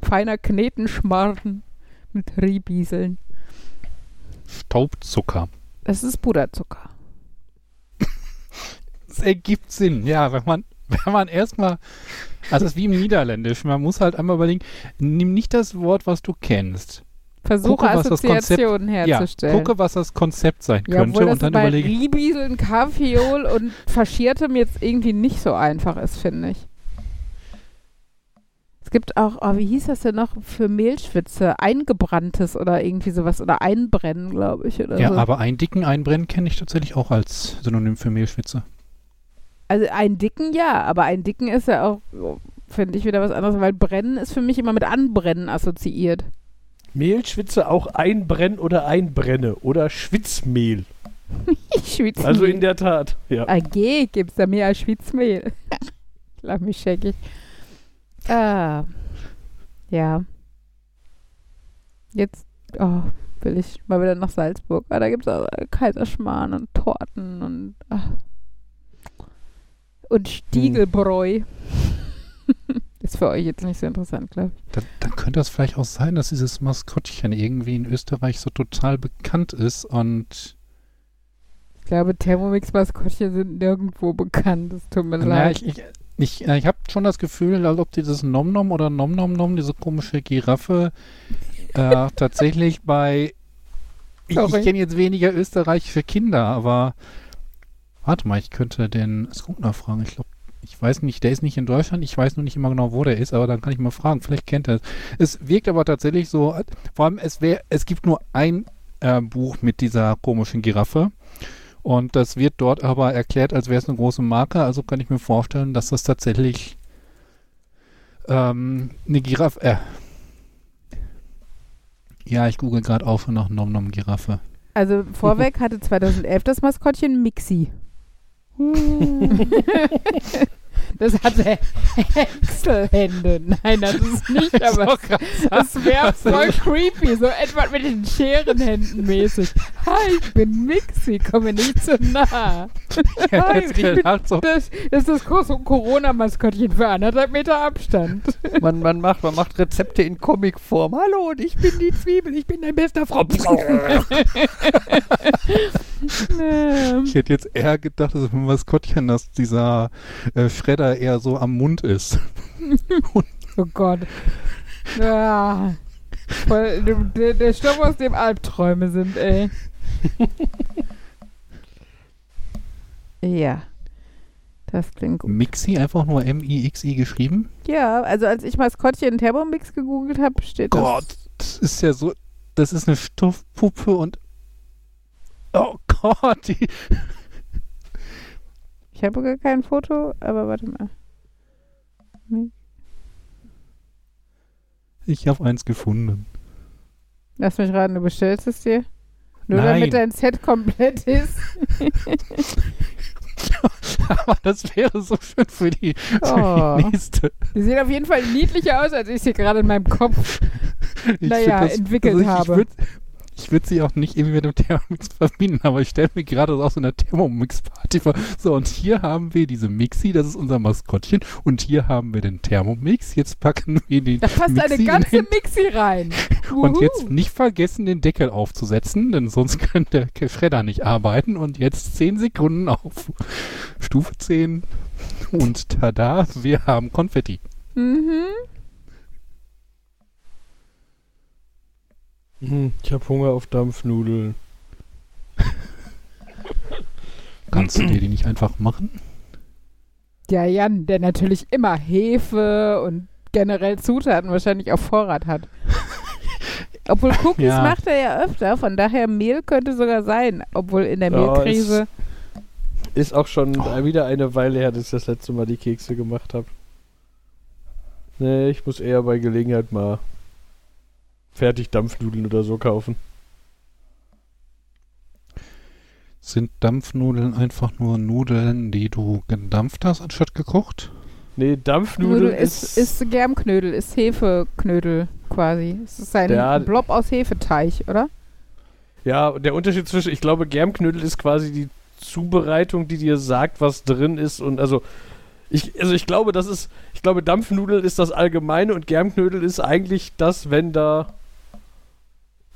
A: Feiner Knetenschmarrn mit Riebieseln.
C: Staubzucker.
A: Das ist Puderzucker.
C: Es ergibt Sinn, ja, wenn man, wenn man erstmal, also es ist wie im Niederländisch, man muss halt einmal überlegen, nimm nicht das Wort, was du kennst.
A: Versuche
C: Gucke, was das Konzept-
A: Assoziationen herzustellen.
C: Ja, gucke, was das Konzept sein
A: Ja,
C: könnte und dann
A: bei
C: überlege,
A: Ribieseln, Kaffeeol und Faschiertem jetzt irgendwie nicht so einfach ist, finde ich. Es gibt auch, oh, wie hieß das denn noch für Mehlschwitze? Eingebranntes oder irgendwie sowas. Oder Einbrennen, glaube ich. Oder
C: ja,
A: so.
C: aber ein dicken Einbrennen kenne ich tatsächlich auch als Synonym für Mehlschwitze.
A: Also ein Dicken ja, aber ein Dicken ist ja auch, finde ich, wieder was anderes, weil Brennen ist für mich immer mit Anbrennen assoziiert.
D: Mehlschwitze auch einbrennen oder einbrenne oder Schwitzmehl.
A: Ich schwitze.
D: Also in der Tat, ja.
A: AG gibt's da mehr als Schwitzmehl. Lach mich scheckig. Ah. Ja. Jetzt oh, will ich mal wieder nach Salzburg. Ah, da gibt's auch Kaiserschmarrn und Torten und ah. Und Stiegelbräu. Ist für euch jetzt nicht so interessant, glaube ich.
C: Dann, dann könnte das vielleicht auch sein, dass dieses Maskottchen irgendwie in Österreich so total bekannt ist und
A: Ich glaube, Thermomix-Maskottchen sind nirgendwo bekannt. Es tut mir
C: naja,
A: leid.
C: ich, ich, ich, äh, habe schon das Gefühl, als ob dieses Nom Nom oder Nom Nom Nom, diese komische Giraffe, äh, tatsächlich bei ich, ich kenne jetzt weniger österreichische Kinder, aber warte mal, ich könnte den Skugner fragen. Ich glaube, ich weiß nicht, der ist nicht in Deutschland, ich weiß nur nicht immer genau, wo der ist, aber dann kann ich mal fragen, vielleicht kennt er es. Es wirkt aber tatsächlich so, vor allem es wär, es gibt nur ein äh, Buch mit dieser komischen Giraffe und das wird dort aber erklärt, als wäre es eine große Marke, also kann ich mir vorstellen, dass das tatsächlich ähm, eine Giraffe, äh, ja, ich google gerade auf nach Nom Nom Giraffe.
A: Also vorweg hatte 2011 das Maskottchen Mixi. Mm. Das hatte Häckselhände. Nein, das ist nicht, aber das wäre voll creepy. So etwa mit den Scherenhänden mäßig. Hi, ich bin Mixi, komm mir nicht zu nah. Hi,
C: Jetzt
A: ich bin
C: gedacht, so,
A: das, das ist das große Corona-Maskottchen für anderthalb Meter Abstand.
B: Man, man, macht, man macht Rezepte in Comicform. Hallo, und ich bin die Zwiebel, ich bin dein bester Frau.
A: Ähm,
C: ich hätte jetzt eher gedacht, dass ein Maskottchen, dass dieser äh, Schredder eher so am Mund ist.
A: oh Gott. Ja. Voll, der, der Stoff, aus dem Albträume sind, ey. ja. Das klingt gut.
C: Mixi, einfach nur M-I-X-I geschrieben?
A: Ja, also als ich Maskottchen Thermomix gegoogelt habe, steht
C: Gott,
A: das.
C: das ist ja so, das ist eine Stoffpuppe und oh Gott, die,
A: Ich habe gar kein Foto, aber warte mal.
C: ich habe eins gefunden.
A: Lass mich raten, du bestellst es dir? Nur
C: Nein.
A: damit dein Set komplett ist.
C: Aber das wäre so schön für die, für
A: Oh.
C: die nächste.
A: Die sehen auf jeden Fall niedlicher aus, als ich sie gerade in meinem Kopf.
C: Ich
A: Naja,
C: find
A: entwickelt
C: ich,
A: habe.
C: Ich würde ich würd sie auch nicht irgendwie mit dem Thermomix verbinden, aber ich stelle mir gerade so aus so einer Thermomix-Party vor. So, und hier haben wir diese Mixi, das ist unser Maskottchen. Und hier haben wir den Thermomix. Jetzt packen wir den
A: Da passt
C: Mixi
A: eine
C: in
A: ganze
C: den-
A: Mixi rein.
C: Und jetzt nicht vergessen, den Deckel aufzusetzen, denn sonst kann der Schredder nicht arbeiten. Und jetzt 10 Sekunden auf Stufe 10. Und tada, wir haben Konfetti.
A: Mhm.
D: Ich habe Hunger auf Dampfnudeln.
C: Kannst du dir die nicht einfach machen?
A: Ja, Jan, der natürlich immer Hefe und generell Zutaten wahrscheinlich auf Vorrat hat. Obwohl Cookies
C: Ja.
A: macht er ja öfter, von daher Mehl könnte sogar sein. Obwohl in der
D: Ja,
A: Mehlkrise.
D: Ist auch schon wieder eine Weile her, dass ich das letzte Mal die Kekse gemacht habe. Nee, ich muss eher bei Gelegenheit mal fertig Dampfnudeln oder so kaufen.
C: Sind Dampfnudeln einfach nur Nudeln, die du gedampft hast, anstatt gekocht?
D: Nee, Dampfnudeln
A: Nudel ist, ist Germknödel, ist Hefeknödel quasi. Es ist ein
D: Der-
A: Blob aus Hefeteig, oder?
D: Ja, der Unterschied zwischen, ich glaube, Germknödel ist quasi die Zubereitung, die dir sagt, was drin ist und also ich, also ich glaube, das ist, ich glaube, Dampfnudel ist das Allgemeine und Germknödel ist eigentlich das, wenn da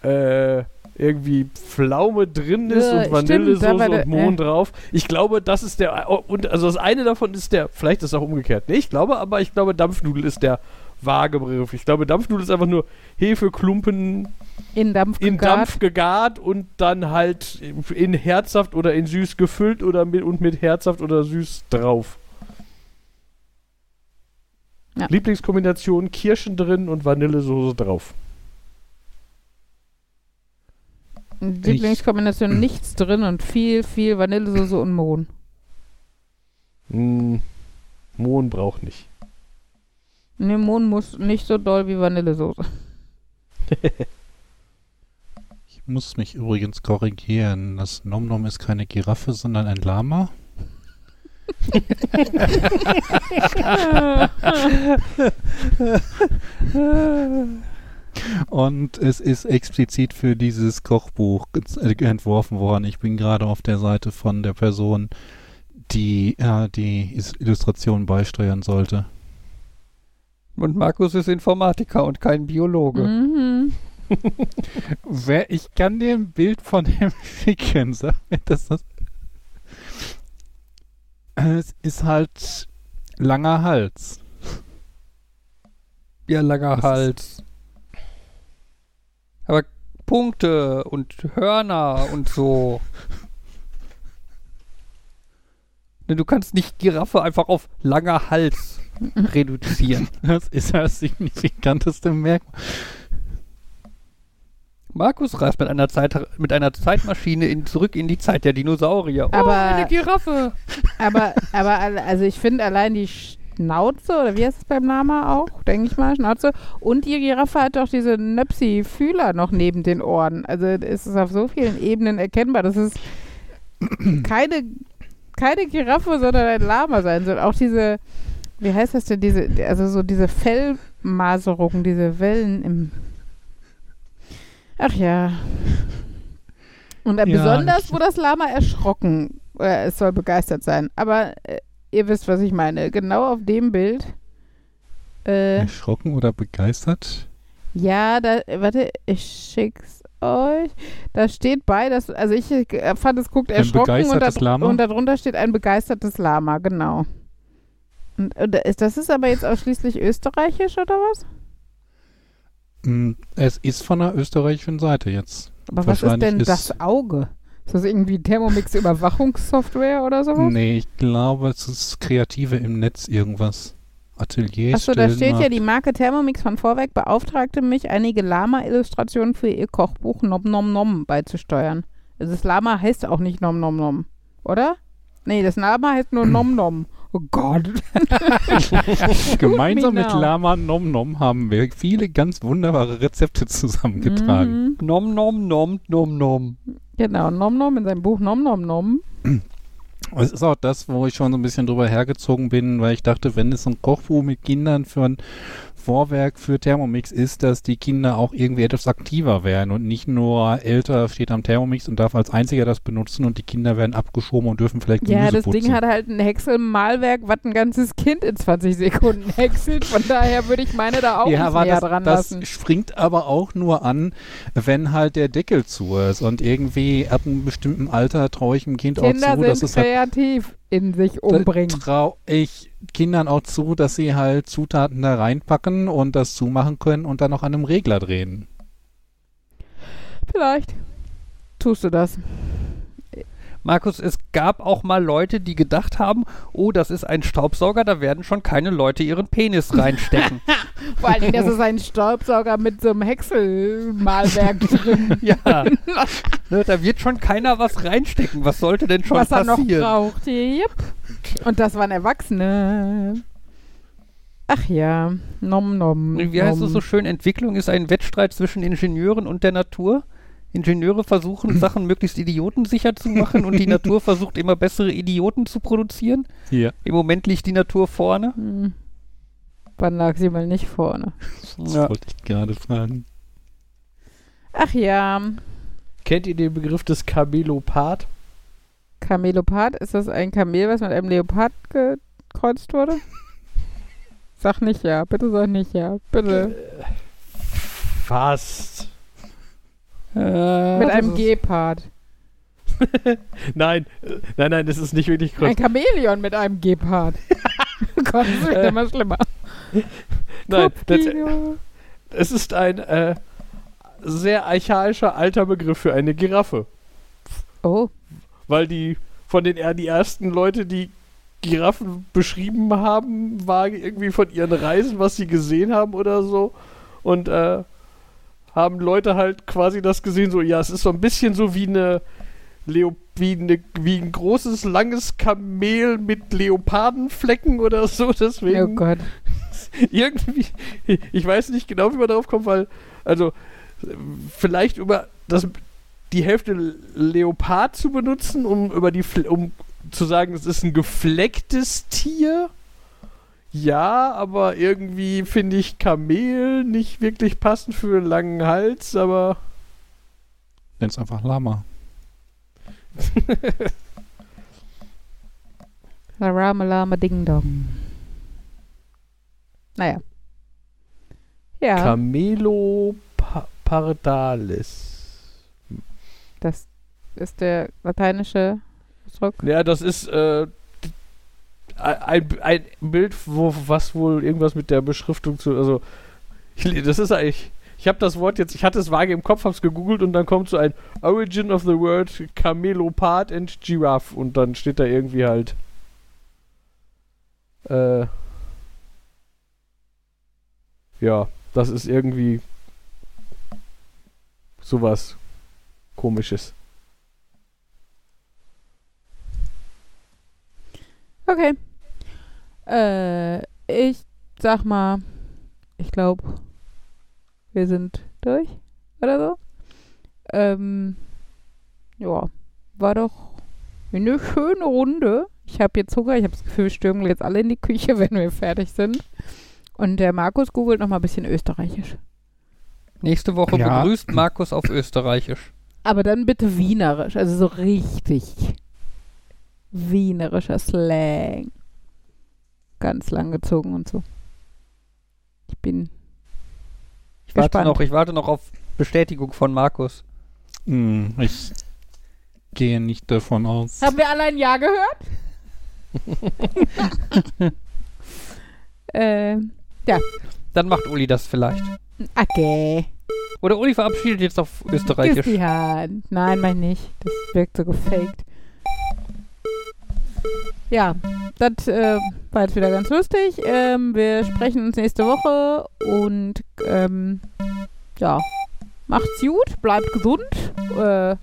D: äh, irgendwie Pflaume drin ist
A: Ja,
D: und Vanillesoße und Mohn
A: äh.
D: drauf. Ich glaube, das ist der, und also das eine davon ist der, vielleicht ist es auch umgekehrt. Nee, ich glaube, aber ich glaube, Dampfnudel ist der vage Begriff. Ich glaube, Dampfnudel ist einfach nur Hefeklumpen
A: In Dampf
D: in
A: gegart.
D: Dampf gegart und dann halt in herzhaft oder in süß gefüllt oder mit und mit herzhaft oder süß drauf.
A: Ja.
D: Lieblingskombination Kirschen drin und Vanillesoße drauf.
A: Lieblingskombination nichts drin und viel, viel Vanillesoße und Mohn.
D: Mm, Mohn braucht nicht.
A: Ne, Mohn muss nicht so doll wie Vanillesoße.
C: Ich muss mich übrigens korrigieren. Das Nom Nom ist keine Giraffe, sondern ein Lama. Und es ist explizit für dieses Kochbuch äh, entworfen worden. Ich bin gerade auf der Seite von der Person, die ja, die Illustration beisteuern sollte.
B: Und Markus ist Informatiker und kein Biologe.
A: Mhm.
C: Ich kann dir ein Bild von dem schicken. Sag mir, dass das. Es ist halt langer Hals.
B: Ja, langer
C: Das
B: Hals. Punkte und Hörner und so. Denn du kannst nicht Giraffe einfach auf langer Hals reduzieren.
C: Das ist das signifikanteste Merkmal.
B: Markus reist mit einer, Zeit, mit einer Zeitmaschine in, zurück in die Zeit der Dinosaurier.
A: Aber-
B: oh, eine Giraffe.
A: Aber, aber al- also ich finde allein die Schnauze, oder wie heißt es beim Lama auch, denke ich mal, Schnauze. Und die Giraffe hat doch diese Nöpsi-Fühler noch neben den Ohren. Also es ist auf so vielen Ebenen erkennbar, dass es keine, keine Giraffe, sondern ein Lama sein soll. Auch diese, wie heißt das denn, diese, also so diese Fellmaserungen, diese Wellen im Ach ja. Und
C: Ja,
A: besonders, wo das Lama erschrocken, äh, es soll begeistert sein. Aber äh, ihr wisst, was ich meine. Genau auf dem Bild. Äh,
C: Erschrocken oder begeistert?
A: ja, da, warte, ich schick's euch. Da steht bei, dass, also ich äh, fand, es guckt erschrocken und, da,
C: Lama?
A: und darunter steht ein begeistertes Lama, genau. Und, und ist- das ist aber jetzt ausschließlich österreichisch oder was?
C: Mm, Es ist von der österreichischen Seite jetzt.
A: Aber was ist denn das Auge? Ist das irgendwie Thermomix-Überwachungssoftware oder sowas?
C: Nee, ich glaube, es ist Kreative im Netz irgendwas. Atelier.
A: Achso, da steht ja, die Marke Thermomix von Vorwerk beauftragte mich, einige Lama-Illustrationen für ihr Kochbuch Nom Nom Nom beizusteuern. Also das Lama heißt auch nicht Nom Nom Nom, oder? Nee, das Lama heißt nur Nom Nom. Oh Gott.
C: Gemeinsam mit. Lama Nom Nom haben wir viele ganz wunderbare Rezepte zusammengetragen.
A: Mhm.
B: Nom nom nom nom nom.
A: Genau, Nom Nom in seinem Buch Nom Nom Nom.
C: Es ist auch das, wo ich schon so ein bisschen drüber hergezogen bin, weil ich dachte, wenn es ein Kochbuch mit Kindern für ein Vorwerk für Thermomix ist, dass die Kinder auch irgendwie etwas aktiver werden und nicht nur älter steht am Thermomix und darf als einziger das benutzen und die Kinder werden abgeschoben und dürfen vielleicht Gemüse
A: Ja, das
C: putzen.
A: Ding hat halt ein Häckselmalwerk, was ein ganzes Kind in 20 Sekunden häckselt. Von daher würde ich meine da auch
C: ja,
A: nicht näher
C: das,
A: dran
C: das
A: lassen.
C: springt aber auch nur an, wenn halt der Deckel zu ist und irgendwie ab einem bestimmten Alter traue ich dem Kind
A: Kinder
C: auch zu, dass es halt
A: kreativ in sich umbringen.
C: traue ich Kindern auch zu, dass sie halt Zutaten da reinpacken und das zumachen können und dann noch an einem Regler drehen.
A: Vielleicht tust du das.
B: Markus, es gab auch mal Leute, die gedacht haben, oh, das ist ein Staubsauger, da werden schon keine Leute ihren Penis reinstecken.
A: Vor Dingen, das ist ein Staubsauger mit so einem Häckselmalwerk drin.
B: ja. ne, da wird schon keiner was reinstecken. Was sollte denn schon
A: was er noch
B: passieren?
A: braucht. Yep. Und das waren Erwachsene. Ach ja, nom nom.
B: Wie heißt
A: nom.
B: es so schön? Entwicklung ist ein Wettstreit zwischen Ingenieuren und der Natur. Ingenieure versuchen, Sachen möglichst idiotensicher zu machen und die Natur versucht immer bessere Idioten zu produzieren.
C: Ja.
B: Im Moment liegt die Natur vorne.
A: Hm. Wann lag sie mal nicht vorne?
C: Das
B: Ja.
C: wollte ich gerade fragen.
A: Ach ja,
D: Kennt ihr den Begriff des Kamelopath?
A: Kamelopard. Ist das ein Kamel, was mit einem Leopard gekreuzt wurde? Sag nicht ja, bitte sag nicht ja, bitte.
D: Fast.
B: Äh,
A: mit einem Gepard.
D: Nein, äh, nein, nein, das ist nicht wirklich
A: Ein
D: kurz.
A: Chamäleon mit einem Gepard. Gott, das wird
D: Äh,
A: immer schlimmer.
D: Nein, das, es ist ein äh, sehr archaischer alter Begriff für eine Giraffe.
A: Oh,
D: Weil die von den die ersten Leute, die Giraffen beschrieben haben, war irgendwie von ihren Reisen, was sie gesehen haben oder so. Und äh, haben Leute halt quasi das gesehen, so, ja, es ist so ein bisschen so wie eine Leo wie, eine, wie ein großes, langes Kamel mit Leopardenflecken oder so.
A: oh
D: Deswegen
A: Gott.
D: irgendwie, ich weiß nicht genau, wie man darauf kommt, weil, also, vielleicht über das, die Hälfte Leopard zu benutzen, um über die, um zu sagen, es ist ein geflecktes Tier. Ja, aber irgendwie finde ich Kamel nicht wirklich passend für einen langen Hals, aber
C: Nenn's einfach Lama.
A: Larama Lama Ding Dong. Naja. Ja,
D: Camelopardalis.
A: das ist der lateinische Ausdruck.
D: Ja, das ist äh, ein, ein Bild, wo was wohl irgendwas mit der Beschriftung zu. Also, das ist eigentlich. Ich habe das Wort jetzt, ich hatte es vage im Kopf, hab's gegoogelt und dann kommt so ein Origin of the Word Camelopard and Giraffe und dann steht da irgendwie halt. Äh, ja, das ist irgendwie sowas komisches.
A: Okay. Äh, ich sag mal, ich glaube, wir sind durch oder so. Ähm, ja, war doch eine schöne Runde. Ich habe jetzt Hunger. Ich habe das Gefühl, wir stürmen jetzt alle in die Küche, wenn wir fertig sind. Und der Markus googelt noch mal ein bisschen Österreichisch.
B: Nächste Woche
C: Ja.
B: begrüßt Markus auf Österreichisch.
A: Aber dann bitte wienerisch, also so richtig wienerischer Slang. Ganz lang gezogen und so. Ich bin
B: Ich warte,
A: Gespannt.
B: noch, ich warte noch auf Bestätigung von Markus.
C: Hm, ich gehe nicht davon aus.
A: Haben wir alle ein Ja gehört? äh,
B: Dann macht Uli das vielleicht.
A: okay.
B: Oder Uli verabschiedet jetzt auf Österreichisch.
A: Hand. Nein, mein nicht. Das wirkt so gefaked. Ja, das äh, war jetzt wieder ganz lustig. Ähm, wir sprechen uns nächste Woche und ähm, ja, macht's gut, bleibt gesund, äh,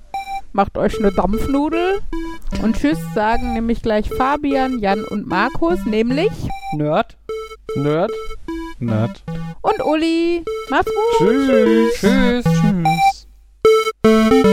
A: macht euch eine Dampfnudel und tschüss sagen nämlich gleich Fabian, Jan und Markus, nämlich
B: Nerd.
D: Nerd.
C: Nerd.
A: und Uli. Macht's gut.
D: Tschüss.
B: Tschüss.
C: Tschüss.